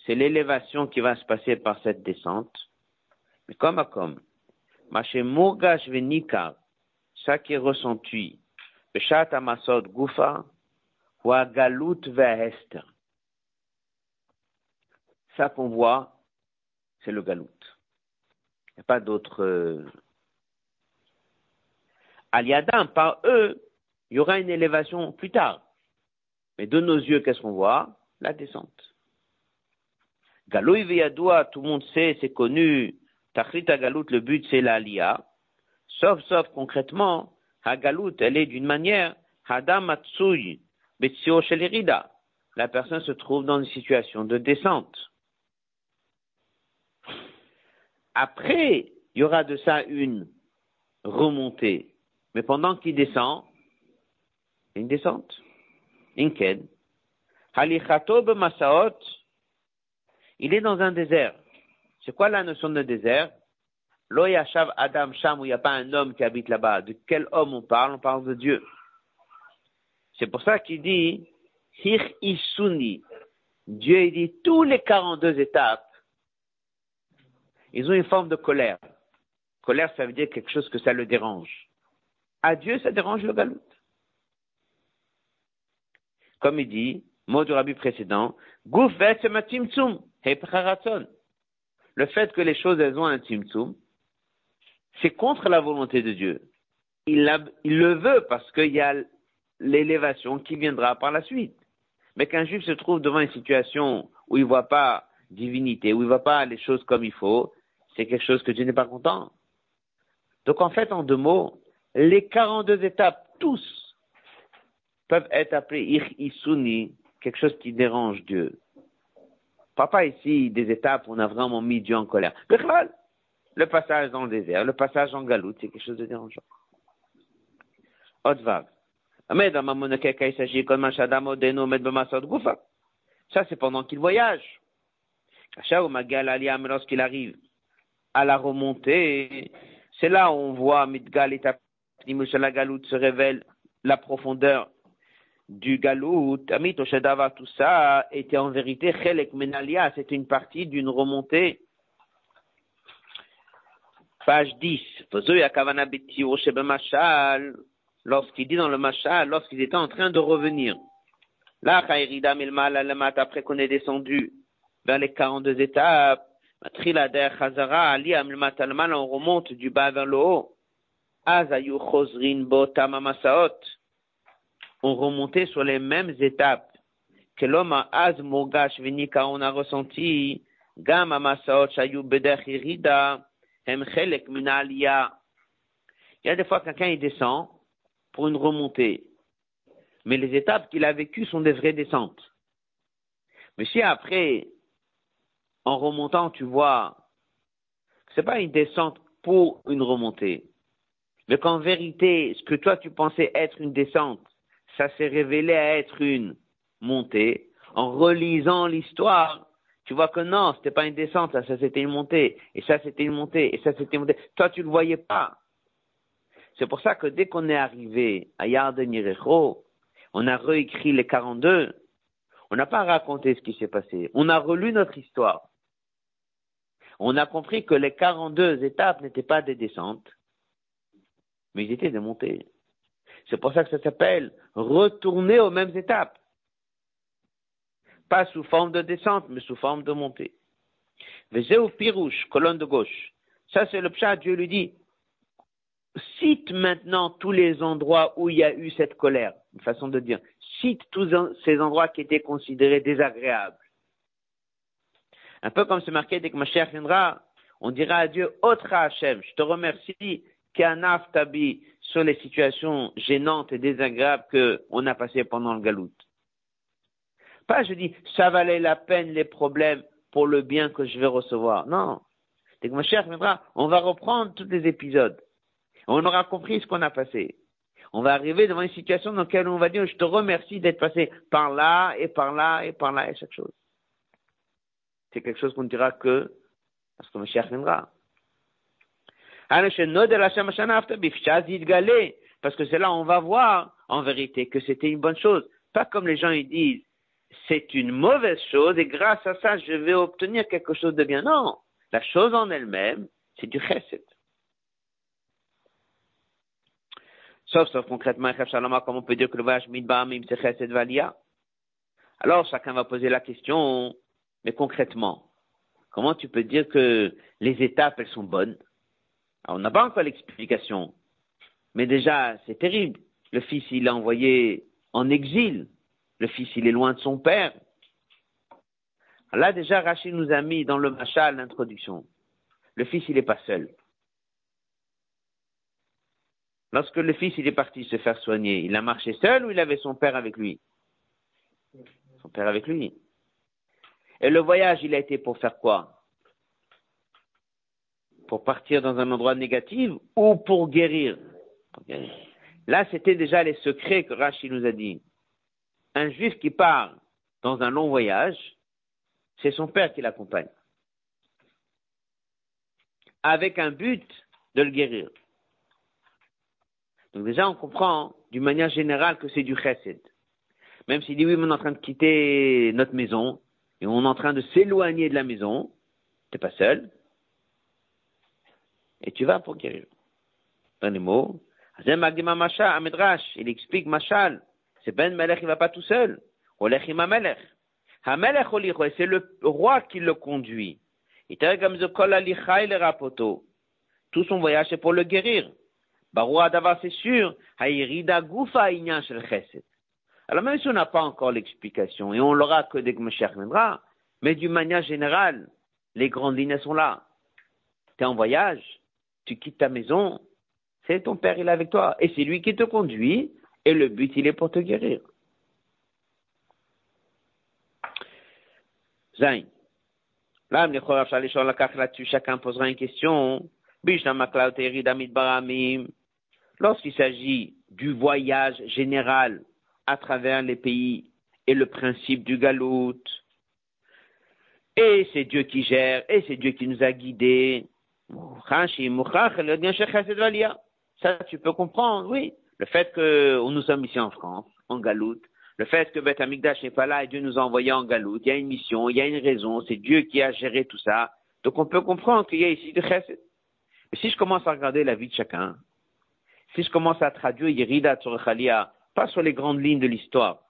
c'est l'élévation qui va se passer par cette descente. Mais comme à comme, ça qui est ressenti. Ça qu'on voit, c'est le Galout. Il n'y a pas d'autre. Euh... Aliadam, par eux, il y aura une élévation plus tard. Mais de nos yeux, qu'est-ce qu'on voit? La descente. Galoui Veyadoua, tout le monde sait, c'est connu. Tachrita Galout, le but c'est l'Alia. Sauf, sauf concrètement, Hagalout, elle est d'une manière, Hadam Matsui, Betsio Shelirida. La personne se trouve dans une situation de descente. Après, il y aura de ça une remontée. Mais pendant qu'il descend, une descente. Il est dans un désert. C'est quoi la notion de désert? Lo Adam Sham, où il n'y a pas un homme qui habite là-bas. De quel homme on parle? On parle de Dieu. C'est pour ça qu'il dit Hir Isuni. Dieu il dit tous les 42 étapes, ils ont une forme de colère. Colère, ça veut dire quelque chose que ça le dérange. À Dieu, ça dérange le galout. Comme il dit, mot du rabbi précédent, le fait que les choses elles ont un timtsum, c'est contre la volonté de Dieu. Il, le veut parce qu'il y a l'élévation qui viendra par la suite. Mais qu'un juif se trouve devant une situation où il ne voit pas divinité, où il ne voit pas les choses comme il faut, c'est quelque chose que Dieu n'est pas content. Donc en fait, en deux mots, les 42 étapes, tous, peuvent être appelés ir quelque chose qui dérange Dieu. Papa ici des étapes où on a vraiment mis Dieu en colère. Le passage dans le désert, le passage en galoute, c'est quelque chose de dérangeant. Otvav. Ça, c'est pendant qu'il voyage. Lorsqu'il arrive à la remontée, c'est là où on voit Midgal et la galoute se révèle la profondeur du galout. Amit tout ça était en vérité Chelek Menalia, c'est une partie d'une remontée Page 10. Lorsqu'il dit dans le Machal, lorsqu'ils étaient en train de revenir. Là, après qu'on est descendu vers les 42 étapes, on remonte du bas vers le haut. On remontait sur les mêmes étapes que l'homme a az on a ressenti gam amasaot shayu il y a des fois quelqu'un il descend pour une remontée. Mais les étapes qu'il a vécues sont des vraies descentes. Mais si après, en remontant, tu vois que c'est pas une descente pour une remontée, mais qu'en vérité, ce que toi tu pensais être une descente, ça s'est révélé à être une montée. En relisant l'histoire, tu vois que non, c'était pas une descente, ça c'était une montée, et ça c'était une montée, et ça c'était une montée. Toi, tu le voyais pas. C'est pour ça que dès qu'on est arrivé à Yarden on a réécrit les 42, on n'a pas raconté ce qui s'est passé, on a relu notre histoire. On a compris que les 42 étapes n'étaient pas des descentes, mais ils étaient des montées. C'est pour ça que ça s'appelle retourner aux mêmes étapes. Pas sous forme de descente, mais sous forme de montée. au pirouche, colonne de gauche. Ça, c'est le pshat. Dieu lui dit, cite maintenant tous les endroits où il y a eu cette colère. Une façon de dire. Cite tous ces endroits qui étaient considérés désagréables. Un peu comme c'est marqué dès que ma chère viendra, on dira à Dieu, Autre Hachem, je te remercie qu'un tabi sur les situations gênantes et désagréables qu'on a passées pendant le galout. Pas je dis, ça valait la peine les problèmes pour le bien que je vais recevoir. Non. Dès que ma chère viendra, on va reprendre tous les épisodes. On aura compris ce qu'on a passé. On va arriver devant une situation dans laquelle on va dire, je te remercie d'être passé par là et par là et par là et chaque chose. C'est quelque chose qu'on ne dira que parce que ma chère viendra. Parce que c'est là on va voir en vérité que c'était une bonne chose. Pas comme les gens ils disent, c'est une mauvaise chose et grâce à ça, je vais obtenir quelque chose de bien. Non, la chose en elle-même, c'est du chesed. Sauf, sauf concrètement, comment on peut dire que le voyage midbamim, c'est chesed valia? Alors, chacun va poser la question, mais concrètement, comment tu peux dire que les étapes, elles sont bonnes? On n'a pas encore l'explication. Mais déjà, c'est terrible. Le fils, il l'a envoyé en exil. Le fils, il est loin de son père. Là, déjà, Rachid nous a mis dans le machal l'introduction. Le fils, il n'est pas seul. Lorsque le fils, il est parti se faire soigner, il a marché seul ou il avait son père avec lui? Son père avec lui. Et le voyage, il a été pour faire quoi? Pour partir dans un endroit négatif ou pour guérir. Là, c'était déjà les secrets que Rachid nous a dit un juif qui part dans un long voyage, c'est son père qui l'accompagne. Avec un but de le guérir. Donc déjà, on comprend d'une manière générale que c'est du chesed. Même s'il dit oui, on est en train de quitter notre maison et on est en train de s'éloigner de la maison, t'es pas seul. Et tu vas pour guérir. Dans les mots. Il explique Machal. C'est Ben Melech, il va pas tout seul. Olechim Melech. Hamelech c'est le roi qui le conduit. Tout son voyage, c'est pour le guérir. Baroua d'avoir, c'est sûr. Haïrida Goufa Shel Chesed. Alors même si on n'a pas encore l'explication, et on l'aura que dès que Mashiach viendra, mais d'une manière générale, les grandes lignes sont là. Tu es en voyage, tu quittes ta maison, c'est ton père, il est avec toi, et c'est lui qui te conduit, et le but, il est pour te guérir. Zain. Là, chacun posera une question. Lorsqu'il s'agit du voyage général à travers les pays et le principe du galout, et c'est Dieu qui gère, et c'est Dieu qui nous a guidés. Ça, tu peux comprendre, oui. Le fait que nous sommes ici en France, en Galoute, le fait que Beth Amikdash n'est pas là et Dieu nous a envoyés en Galoute, il y a une mission, il y a une raison, c'est Dieu qui a géré tout ça. Donc on peut comprendre qu'il y a ici du chesed. Mais si je commence à regarder la vie de chacun, si je commence à traduire Yerida Khalia, pas sur les grandes lignes de l'histoire,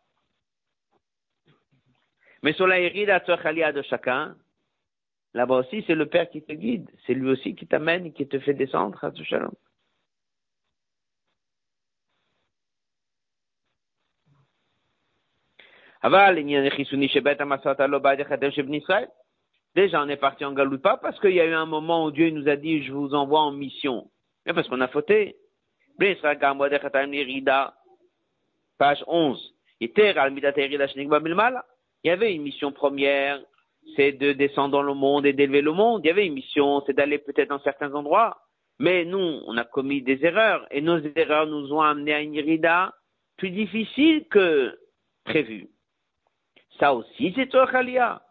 mais sur la Yerida Khalia de chacun, là-bas aussi c'est le Père qui te guide, c'est lui aussi qui t'amène et qui te fait descendre à shalom. Déjà, on est parti en Galoute, pas parce qu'il y a eu un moment où Dieu nous a dit, je vous envoie en mission, mais parce qu'on a fauté. Page 11. Il y avait une mission première, c'est de descendre dans le monde et d'élever le monde. Il y avait une mission, c'est d'aller peut-être dans certains endroits. Mais nous, on a commis des erreurs et nos erreurs nous ont amenés à une irida plus difficile que prévu. Ça aussi, c'est toi, Khalia.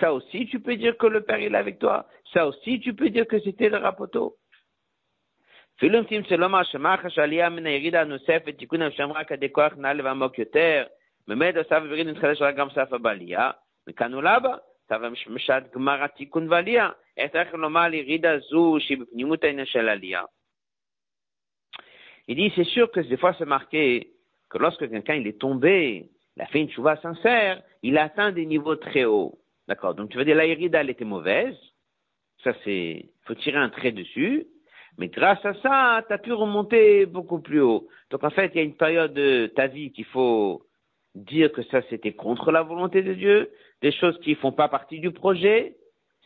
Ça aussi, tu peux dire que le Père il est avec toi. Ça aussi, tu peux dire que c'était le rapoteau. Mais שלא שמחש עלייה מן הירידה הנוספת, תיקון השם רק עדי כוח נעל ועמוק יותר, באמת הסף ויריד נתחדש רק גם סף הבעלייה, מכאן ולהבא, סף משת גמר התיקון ועלייה, איך צריך לומר ירידה זו שהיא בפנימות העניין של עלייה. Il dit, c'est sûr que des fois c'est marqué que lorsque quelqu'un il est tombé, il a fait une chouva sincère, il a atteint des niveaux très hauts. D'accord Donc tu veux dire la hérida, elle était mauvaise. Ça c'est, faut tirer un trait dessus. Mais grâce à ça, tu as pu remonter beaucoup plus haut. Donc en fait, il y a une période de ta vie qu'il faut dire que ça c'était contre la volonté de Dieu, des choses qui font pas partie du projet,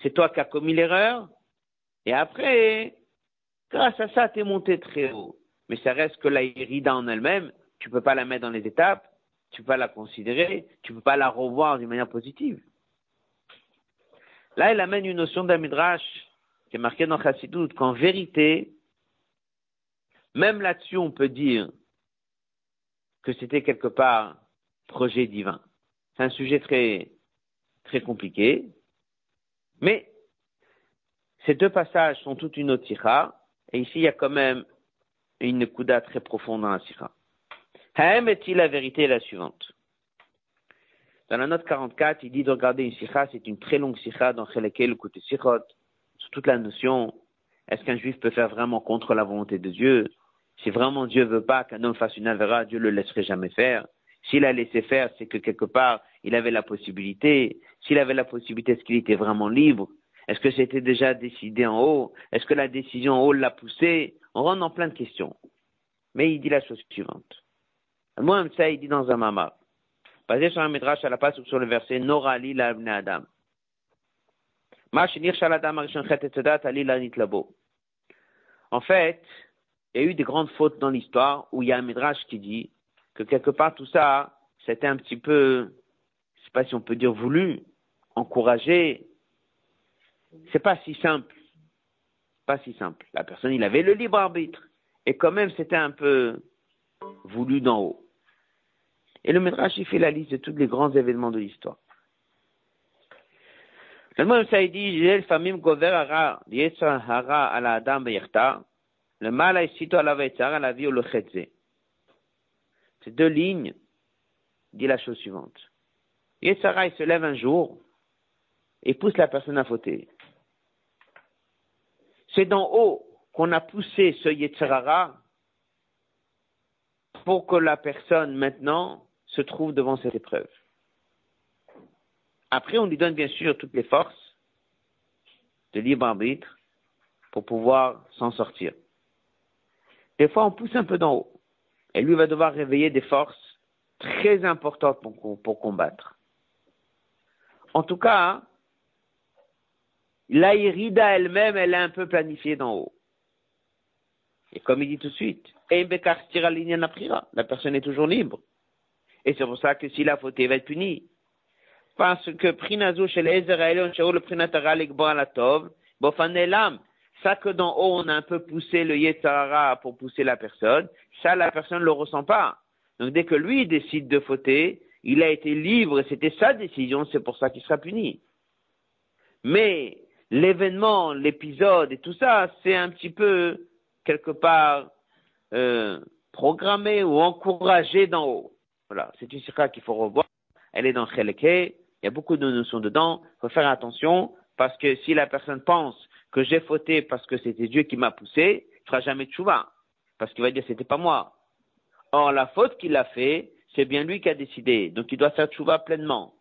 c'est toi qui as commis l'erreur, et après, grâce à ça, tu es monté très haut. Mais ça reste que la hérida en elle-même, tu peux pas la mettre dans les étapes, tu peux pas la considérer, tu peux pas la revoir d'une manière positive. Là, il amène une notion d'un midrash qui est marqué dans Chassidut qu'en vérité, même là-dessus, on peut dire que c'était quelque part projet divin. C'est un sujet très, très compliqué, mais ces deux passages sont toute une autre et ici il y a quand même une kuda très profonde dans la sikha. Haem est-il la vérité la suivante. Dans la note 44, il dit de regarder une sikha, c'est une très longue sikha dans laquelle le côté sikhot, sur toute la notion, est-ce qu'un juif peut faire vraiment contre la volonté de Dieu? Si vraiment Dieu veut pas qu'un homme fasse une avéra, Dieu le laisserait jamais faire. S'il a laissé faire, c'est que quelque part, il avait la possibilité. S'il avait la possibilité, est-ce qu'il était vraiment libre? Est-ce que c'était déjà décidé en haut? Est-ce que la décision en haut l'a poussé? On rentre dans plein de questions. Mais il dit la chose suivante. Moi, ça, il dit dans un mama, basé sur un midrash à la passe sur le verset Nora li la Adam. En fait, il y a eu des grandes fautes dans l'histoire où il y a un midrash qui dit que quelque part tout ça, c'était un petit peu, sais pas si on peut dire voulu, encouragé. C'est pas si simple. Pas si simple. La personne, il avait le libre arbitre. Et quand même, c'était un peu voulu d'en haut. Et le Midrash, il fait la liste de tous les grands événements de l'histoire. Le. Ces deux lignes dit la chose suivante. Yetzara, se lève un jour et pousse la personne à fauter. C'est d'en haut qu'on a poussé ce Yetzara pour que la personne maintenant se trouve devant cette épreuve. Après, on lui donne bien sûr toutes les forces de libre arbitre pour pouvoir s'en sortir. Des fois, on pousse un peu d'en haut. Et lui va devoir réveiller des forces très importantes pour combattre. En tout cas, la irida elle-même, elle est un peu planifiée d'en haut. Et comme il dit tout de suite, la personne est toujours libre. Et c'est pour ça que s'il a fauté, il va être puni parce que chez les le ça que d'en haut on a un peu poussé le Yetzara pour pousser la personne, ça la personne ne le ressent pas. Donc dès que lui décide de fauter, il a été libre c'était sa décision, c'est pour ça qu'il sera puni. Mais l'événement, l'épisode et tout ça, c'est un petit peu quelque part euh, programmé ou encouragé d'en haut. Voilà, c'est une sira qu'il faut revoir. Elle est dans Cheleke, il y a beaucoup de notions dedans. Il faut faire attention parce que si la personne pense que j'ai fauté parce que c'était Dieu qui m'a poussé, il fera jamais de chouva. Parce qu'il va dire c'était pas moi. Or, la faute qu'il a fait, c'est bien lui qui a décidé. Donc, il doit faire chouva pleinement.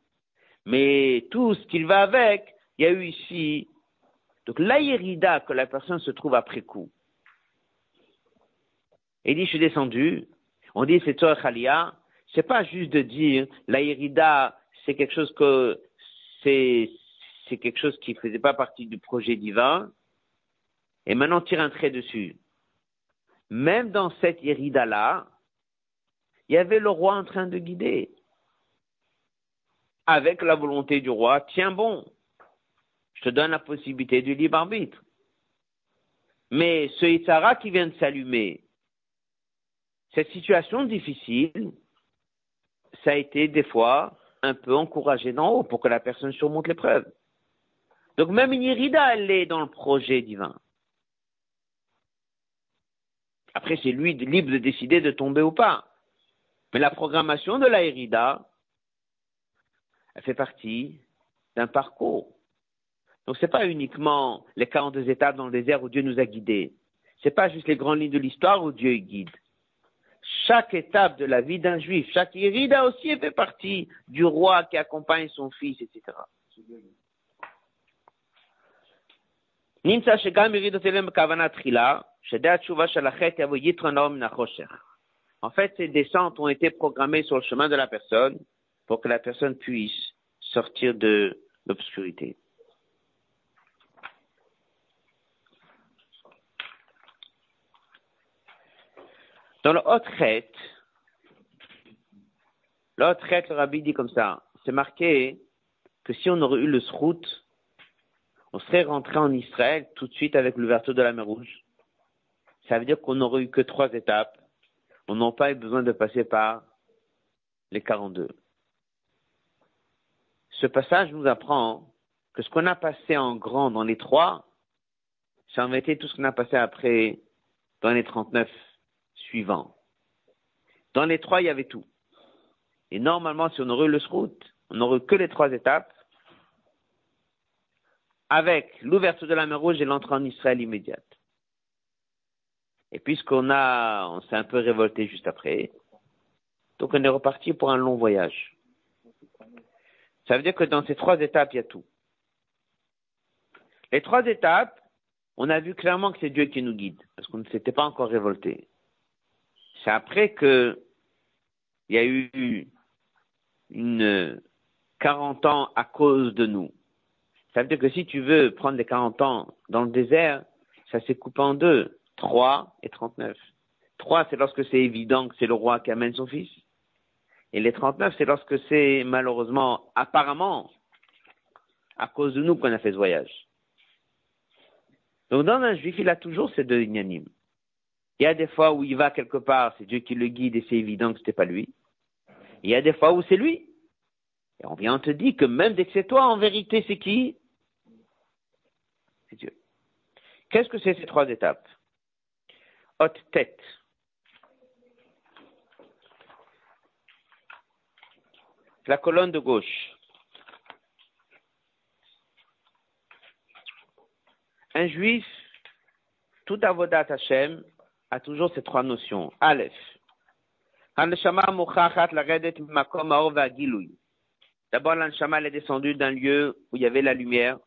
Mais tout ce qu'il va avec, il y a eu ici, donc l'aïrida que la personne se trouve après coup. Il dit, je suis descendu. On dit, c'est toi, Khalia. C'est pas juste de dire, l'aïrida, c'est quelque chose que c'est quelque chose qui faisait pas partie du projet divin. Et maintenant, on tire un trait dessus. Même dans cette Yerida-là, il y avait le roi en train de guider. Avec la volonté du roi, tiens bon, je te donne la possibilité du libre arbitre. Mais ce Itzara qui vient de s'allumer, cette situation difficile, ça a été des fois un peu encouragé d'en haut pour que la personne surmonte l'épreuve. Donc même une irida, elle est dans le projet divin. Après, c'est lui libre de décider de tomber ou pas. Mais la programmation de la irida, elle fait partie d'un parcours. Donc c'est pas uniquement les 42 étapes dans le désert où Dieu nous a guidés. C'est pas juste les grandes lignes de l'histoire où Dieu guide. Chaque étape de la vie d'un juif, chaque irida aussi fait partie du roi qui accompagne son fils, etc. En fait, ces descentes ont été programmées sur le chemin de la personne pour que la personne puisse sortir de l'obscurité. Dans le Hotret, le Hotret, le rabbi dit comme ça, c'est marqué que si on aurait eu le Srout, on serait rentré en Israël tout de suite avec l'ouverture de la mer Rouge. Ça veut dire qu'on n'aurait eu que trois étapes. On n'a pas eu besoin de passer par les 42. Ce passage nous apprend que ce qu'on a passé en grand dans les trois, ça en été tout ce qu'on a passé après dans les 39 suivants. Dans les trois, il y avait tout. Et normalement, si on aurait eu le route, on n'aurait que les trois étapes, avec l'ouverture de la mer Rouge et l'entrée en Israël immédiate. Et puisqu'on a, on s'est un peu révolté juste après, donc on est reparti pour un long voyage. Ça veut dire que dans ces trois étapes, il y a tout. Les trois étapes, on a vu clairement que c'est Dieu qui nous guide, parce qu'on ne s'était pas encore révolté. C'est après que il y a eu une 40 ans à cause de nous. Ça veut dire que si tu veux prendre les 40 ans dans le désert, ça s'est coupé en deux, 3 et 39. 3, c'est lorsque c'est évident que c'est le roi qui amène son fils. Et les 39, c'est lorsque c'est malheureusement, apparemment, à cause de nous qu'on a fait ce voyage. Donc dans un juif, il a toujours ces deux ignanimes. Il y a des fois où il va quelque part, c'est Dieu qui le guide et c'est évident que ce n'était pas lui. Il y a des fois où c'est lui. Et on vient, on te dit que même dès que c'est toi, en vérité, c'est qui? C'est Dieu. Qu'est-ce que c'est ces trois étapes? Haute tête. La colonne de gauche. Un juif, tout avodat Hashem, a toujours ces trois notions. Aleph. D'abord, l'anshama est descendu d'un lieu où il y avait la lumière.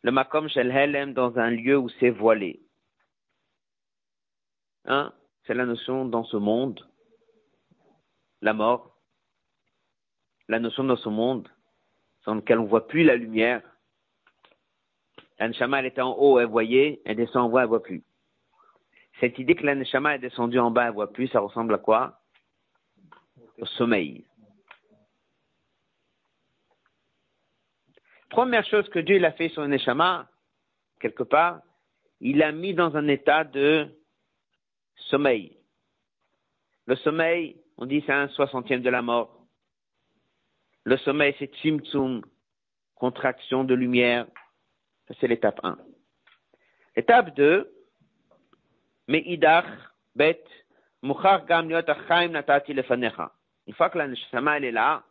Le makom shel helem dans un lieu où c'est voilé. Hein? C'est la notion dans ce monde, la mort, la notion dans ce monde dans lequel on ne voit plus la lumière. L'anshama, elle était en haut, elle voyait, elle descend en bas, elle voit plus. Cette idée que l'aneshama est descendue en bas, elle voit plus, ça ressemble à quoi? Au sommeil. Première chose que Dieu a fait sur l'aneshama, quelque part, il l'a mis dans un état de sommeil. Le sommeil, on dit c'est un soixantième de la mort. Le sommeil, c'est tzimtzum, contraction de lumière. C'est l'étape 1. Étape 2, mais idach, bet, muchar gam achaim natati lefanecha. Une fois que la neshama elle est là,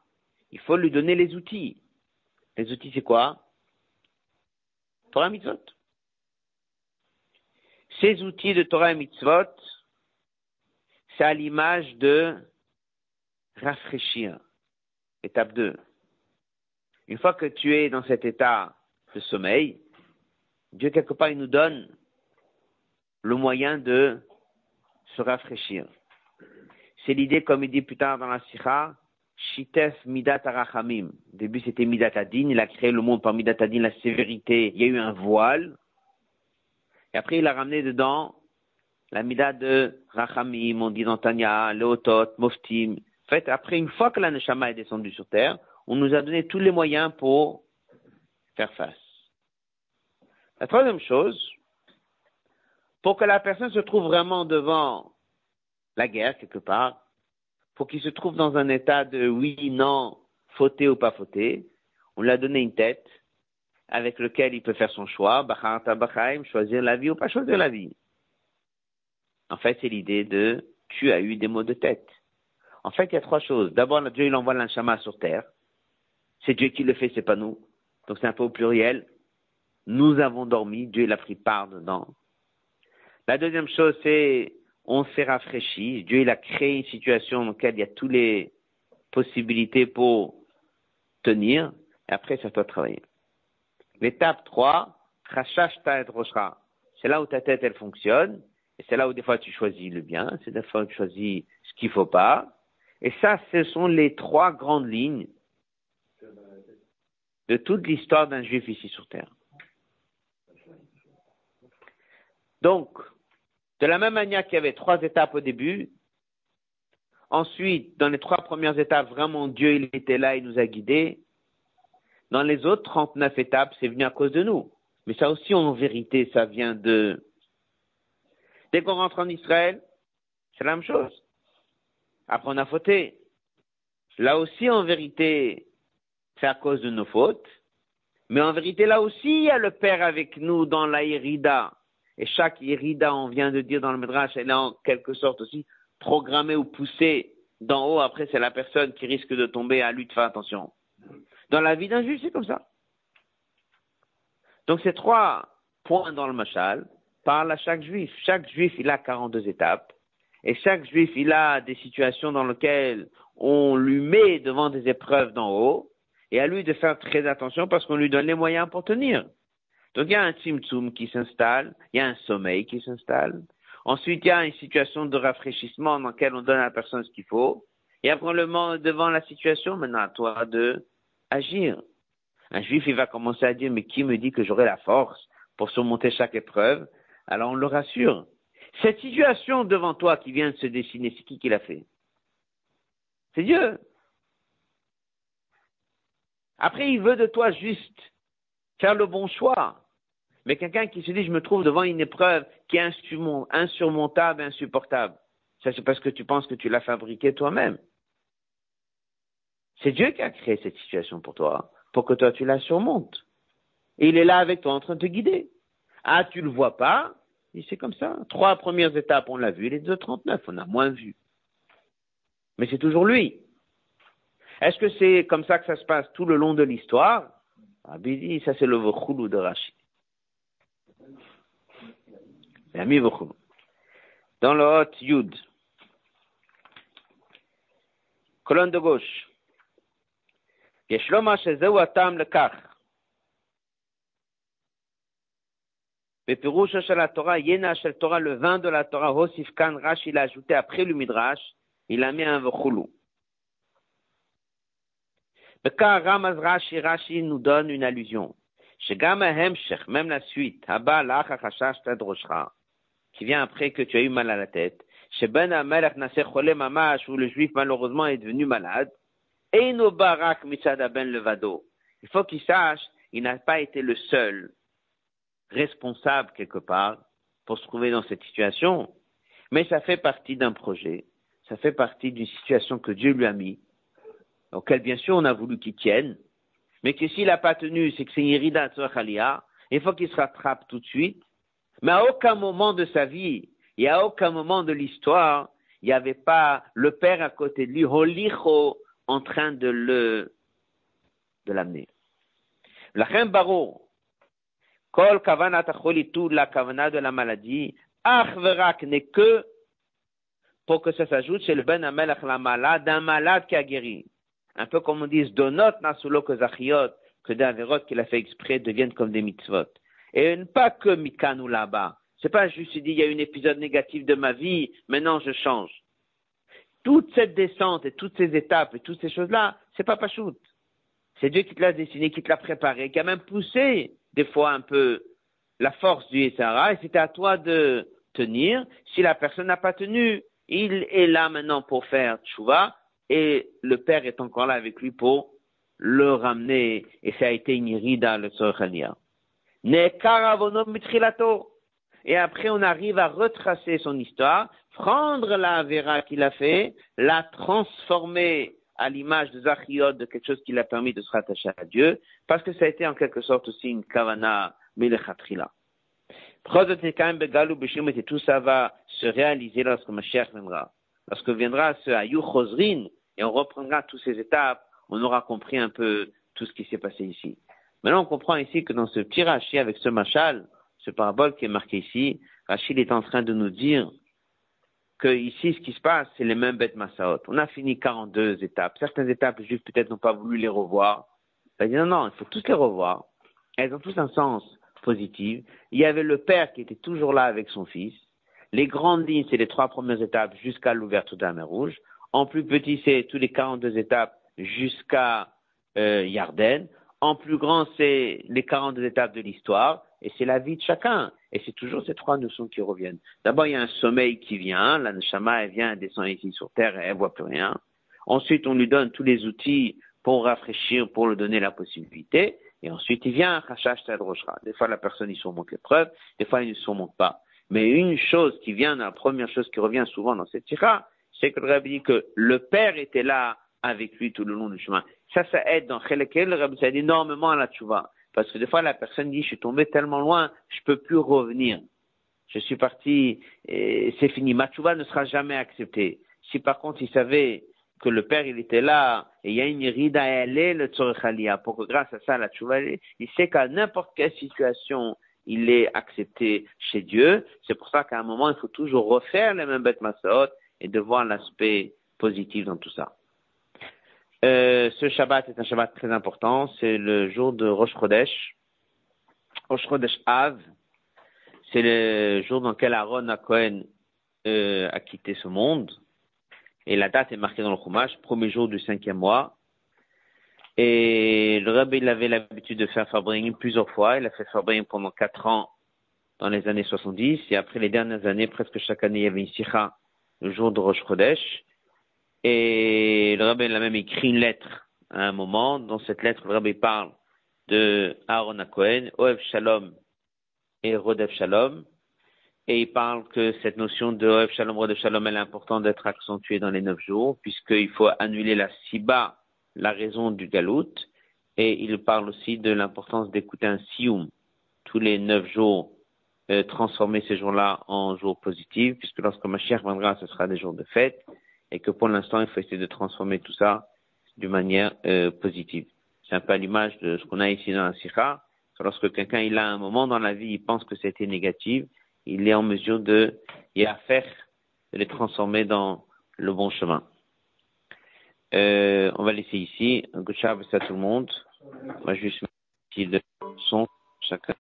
il faut lui donner les outils. Les outils c'est quoi? Torah mitzvot. Ces outils de Torah mitzvot, c'est à l'image de rafraîchir. Étape 2. Une fois que tu es dans cet état de sommeil, Dieu quelque part il nous donne le moyen de se rafraîchir. C'est l'idée, comme il dit plus tard dans la Sikha, Shitef Midat Arachamim. Au début, c'était Midat Adin. Il a créé le monde par Midat Adin, la sévérité. Il y a eu un voile. Et après, il a ramené dedans la Midat de Rachamim, on dit Leotot, Moftim. En fait, après, une fois que la Neshama est descendue sur terre, on nous a donné tous les moyens pour faire face. La troisième chose, pour que la personne se trouve vraiment devant la guerre quelque part, pour qu'il se trouve dans un état de oui, non, fauté ou pas fauté. On lui a donné une tête avec lequel il peut faire son choix, choisir la vie ou pas choisir la vie. En fait, c'est l'idée de tu as eu des mots de tête. En fait, il y a trois choses. D'abord, Dieu, il envoie l'anshama sur terre. C'est Dieu qui le fait, c'est pas nous. Donc c'est un peu au pluriel. Nous avons dormi, Dieu il a pris part dedans. La deuxième chose, c'est on s'est rafraîchi. Dieu il a créé une situation dans laquelle il y a toutes les possibilités pour tenir. Et après, ça doit travailler. L'étape 3, c'est là où ta tête elle fonctionne. Et c'est là où des fois tu choisis le bien, c'est des fois tu choisis ce qu'il faut pas. Et ça, ce sont les trois grandes lignes de toute l'histoire d'un juif ici sur terre. Donc, de la même manière qu'il y avait trois étapes au début, ensuite, dans les trois premières étapes, vraiment Dieu, il était là, il nous a guidés. Dans les autres 39 étapes, c'est venu à cause de nous. Mais ça aussi, en vérité, ça vient de... Dès qu'on rentre en Israël, c'est la même chose. Après, on a fauté. Là aussi, en vérité, c'est à cause de nos fautes. Mais en vérité, là aussi, il y a le Père avec nous dans la Irida. Et chaque Irida, on vient de dire dans le Midrash, elle est en quelque sorte aussi programmée ou poussée d'en haut. Après, c'est la personne qui risque de tomber à lui de faire attention. Dans la vie d'un juif, c'est comme ça. Donc, ces trois points dans le Machal parlent à chaque juif. Chaque juif, il a 42 étapes. Et chaque juif, il a des situations dans lesquelles on lui met devant des épreuves d'en haut, et à lui de faire très attention parce qu'on lui donne les moyens pour tenir. Donc il y a un tzimtzum qui s'installe, il y a un sommeil qui s'installe. Ensuite, il y a une situation de rafraîchissement dans laquelle on donne à la personne ce qu'il faut. Et après, le devant la situation, maintenant à toi de agir. Un juif, il va commencer à dire, mais qui me dit que j'aurai la force pour surmonter chaque épreuve? Alors on le rassure. Cette situation devant toi qui vient de se dessiner, c'est qui qui l'a fait? C'est Dieu. Après, il veut de toi juste faire le bon choix. Mais quelqu'un qui se dit, je me trouve devant une épreuve qui est insurmontable, insupportable. Ça, c'est parce que tu penses que tu l'as fabriquée toi-même. C'est Dieu qui a créé cette situation pour toi, pour que toi tu la surmontes. Et il est là avec toi en train de te guider. Ah, tu le vois pas, et c'est comme ça. Trois premières étapes, on l'a vu, les deux 39, on a moins vu. Mais c'est toujours lui. Est-ce que c'est comme ça que ça se passe tout le long de l'histoire? Ah, dit, ça c'est le vchulu de Rachid. Dans le hot Yud, colonne de gauche. Bepirouche la Torah, Yena shel Torah, le vin de la Torah, Hosif Kan, Rashi l'a ajouté après le Midrash, il a mis un vchulu. Bekar Ramaz Rashi, nous donne une allusion. Shegama Hemshech, même la suite, Haba Lacha Tadroshra qui vient après que tu as eu mal à la tête. Chez Ben Mamash, où le juif malheureusement est devenu malade. Eino Barak Ben Levado. Il faut qu'il sache, il n'a pas été le seul responsable quelque part pour se trouver dans cette situation, mais ça fait partie d'un projet, ça fait partie d'une situation que Dieu lui a mis, auquel bien sûr on a voulu qu'il tienne, mais que s'il n'a pas tenu, c'est que c'est une irida il faut qu'il se rattrape tout de suite, mais à aucun moment de sa vie et à aucun moment de l'histoire, il n'y avait pas le père à côté de lui, Holicho, en train de le, de l'amener. La reine baro, kol kavanat tout la kavana de la maladie, achverak n'est que pour que ça s'ajoute chez le ben amelach la malade, d'un malade qui a guéri. Un peu comme on dit, donot nasulo que zachiot, que des avérotes qu'il a fait exprès deviennent comme des mitzvot. Et pas que Mikanou là-bas. C'est pas juste dit, il y a un épisode négatif de ma vie, maintenant je change. Toute cette descente et toutes ces étapes et toutes ces choses-là, c'est pas Pachout. C'est Dieu qui te l'a dessiné, qui te l'a préparé, qui a même poussé des fois un peu la force du Sahara, et c'était à toi de tenir. Si la personne n'a pas tenu, il est là maintenant pour faire tchouva, et le Père est encore là avec lui pour le ramener, et ça a été une irida le Sorchania. et après on arrive à retracer son histoire, prendre la Vera qu'il a fait, la transformer à l'image de Zachiot, de quelque chose qui l'a permis de se rattacher à Dieu, parce que ça a été en quelque sorte aussi une kavana melechatrila. Et tout ça va se réaliser lorsque Mashiach viendra. Lorsque viendra ce Ayu Chosrin, et on reprendra toutes ces étapes, on aura compris un peu tout ce qui s'est passé ici. Maintenant, on comprend ici que dans ce petit Rashi, avec ce machal, ce parabole qui est marqué ici, Rachid est en train de nous dire que ici, ce qui se passe, c'est les mêmes bêtes Massaot. On a fini 42 étapes. Certaines étapes, les Juifs peut-être n'ont pas voulu les revoir. Il dit non, non, il faut tous les revoir. Elles ont tous un sens positif. Il y avait le père qui était toujours là avec son fils. Les grandes lignes, c'est les trois premières étapes jusqu'à l'ouverture de la mer Rouge. En plus petit, c'est tous les 42 étapes jusqu'à euh, Yarden. En plus grand, c'est les 42 étapes de l'histoire. Et c'est la vie de chacun. Et c'est toujours ces trois notions qui reviennent. D'abord, il y a un sommeil qui vient. La neshama, elle vient, elle descend ici sur terre et elle voit plus rien. Ensuite, on lui donne tous les outils pour rafraîchir, pour lui donner la possibilité. Et ensuite, il vient, Chachash Roshra. Des fois, la personne, il surmonte l'épreuve. Des fois, il ne surmonte pas. Mais une chose qui vient, la première chose qui revient souvent dans cette tira, c'est que le rabbi dit que le père était là avec lui tout le long du chemin. Ça, ça aide dans Chelekel, le rabbi, ça aide énormément à la tchouva. Parce que des fois, la personne dit, je suis tombé tellement loin, je peux plus revenir. Je suis parti, c'est fini. Ma tchouva ne sera jamais acceptée. Si par contre, il savait que le père, il était là, et il y a une ride à aller, le tzorechalia, pour que grâce à ça, la tchouva, il sait qu'à n'importe quelle situation, il est accepté chez Dieu. C'est pour ça qu'à un moment, il faut toujours refaire les mêmes bêtes masot et de voir l'aspect positif dans tout ça. Euh, ce Shabbat est un Shabbat très important. C'est le jour de Rosh Chodesh. Rosh Chodesh Av. C'est le jour dans lequel Aaron Cohen euh, a quitté ce monde. Et la date est marquée dans le Chumash, premier jour du cinquième mois. Et le Rabbi, il avait l'habitude de faire Fabring plusieurs fois. Il a fait Fabring pendant quatre ans dans les années 70. Et après les dernières années, presque chaque année, il y avait une sikha le jour de Rosh Chodesh. Et le Rabbi a même écrit une lettre à un moment. Dans cette lettre, le Rabbi parle de Aaron à Cohen, Oev Shalom et Rodev Shalom. Et il parle que cette notion de Oev Shalom, Rodev Shalom, elle est importante d'être accentuée dans les neuf jours, puisqu'il faut annuler la Siba, la raison du galout. Et il parle aussi de l'importance d'écouter un Sioum tous les neuf jours, euh, transformer ces jours-là en jours positifs, puisque lorsque ma chère viendra, ce sera des jours de fête et que pour l'instant, il faut essayer de transformer tout ça d'une manière euh, positive. C'est un peu à l'image de ce qu'on a ici dans la Sikha. Lorsque quelqu'un il a un moment dans la vie, il pense que c'était négatif, il est en mesure de y faire, de les transformer dans le bon chemin. Euh, on va laisser ici. Good job à tout le monde. On va juste ici le son chacun.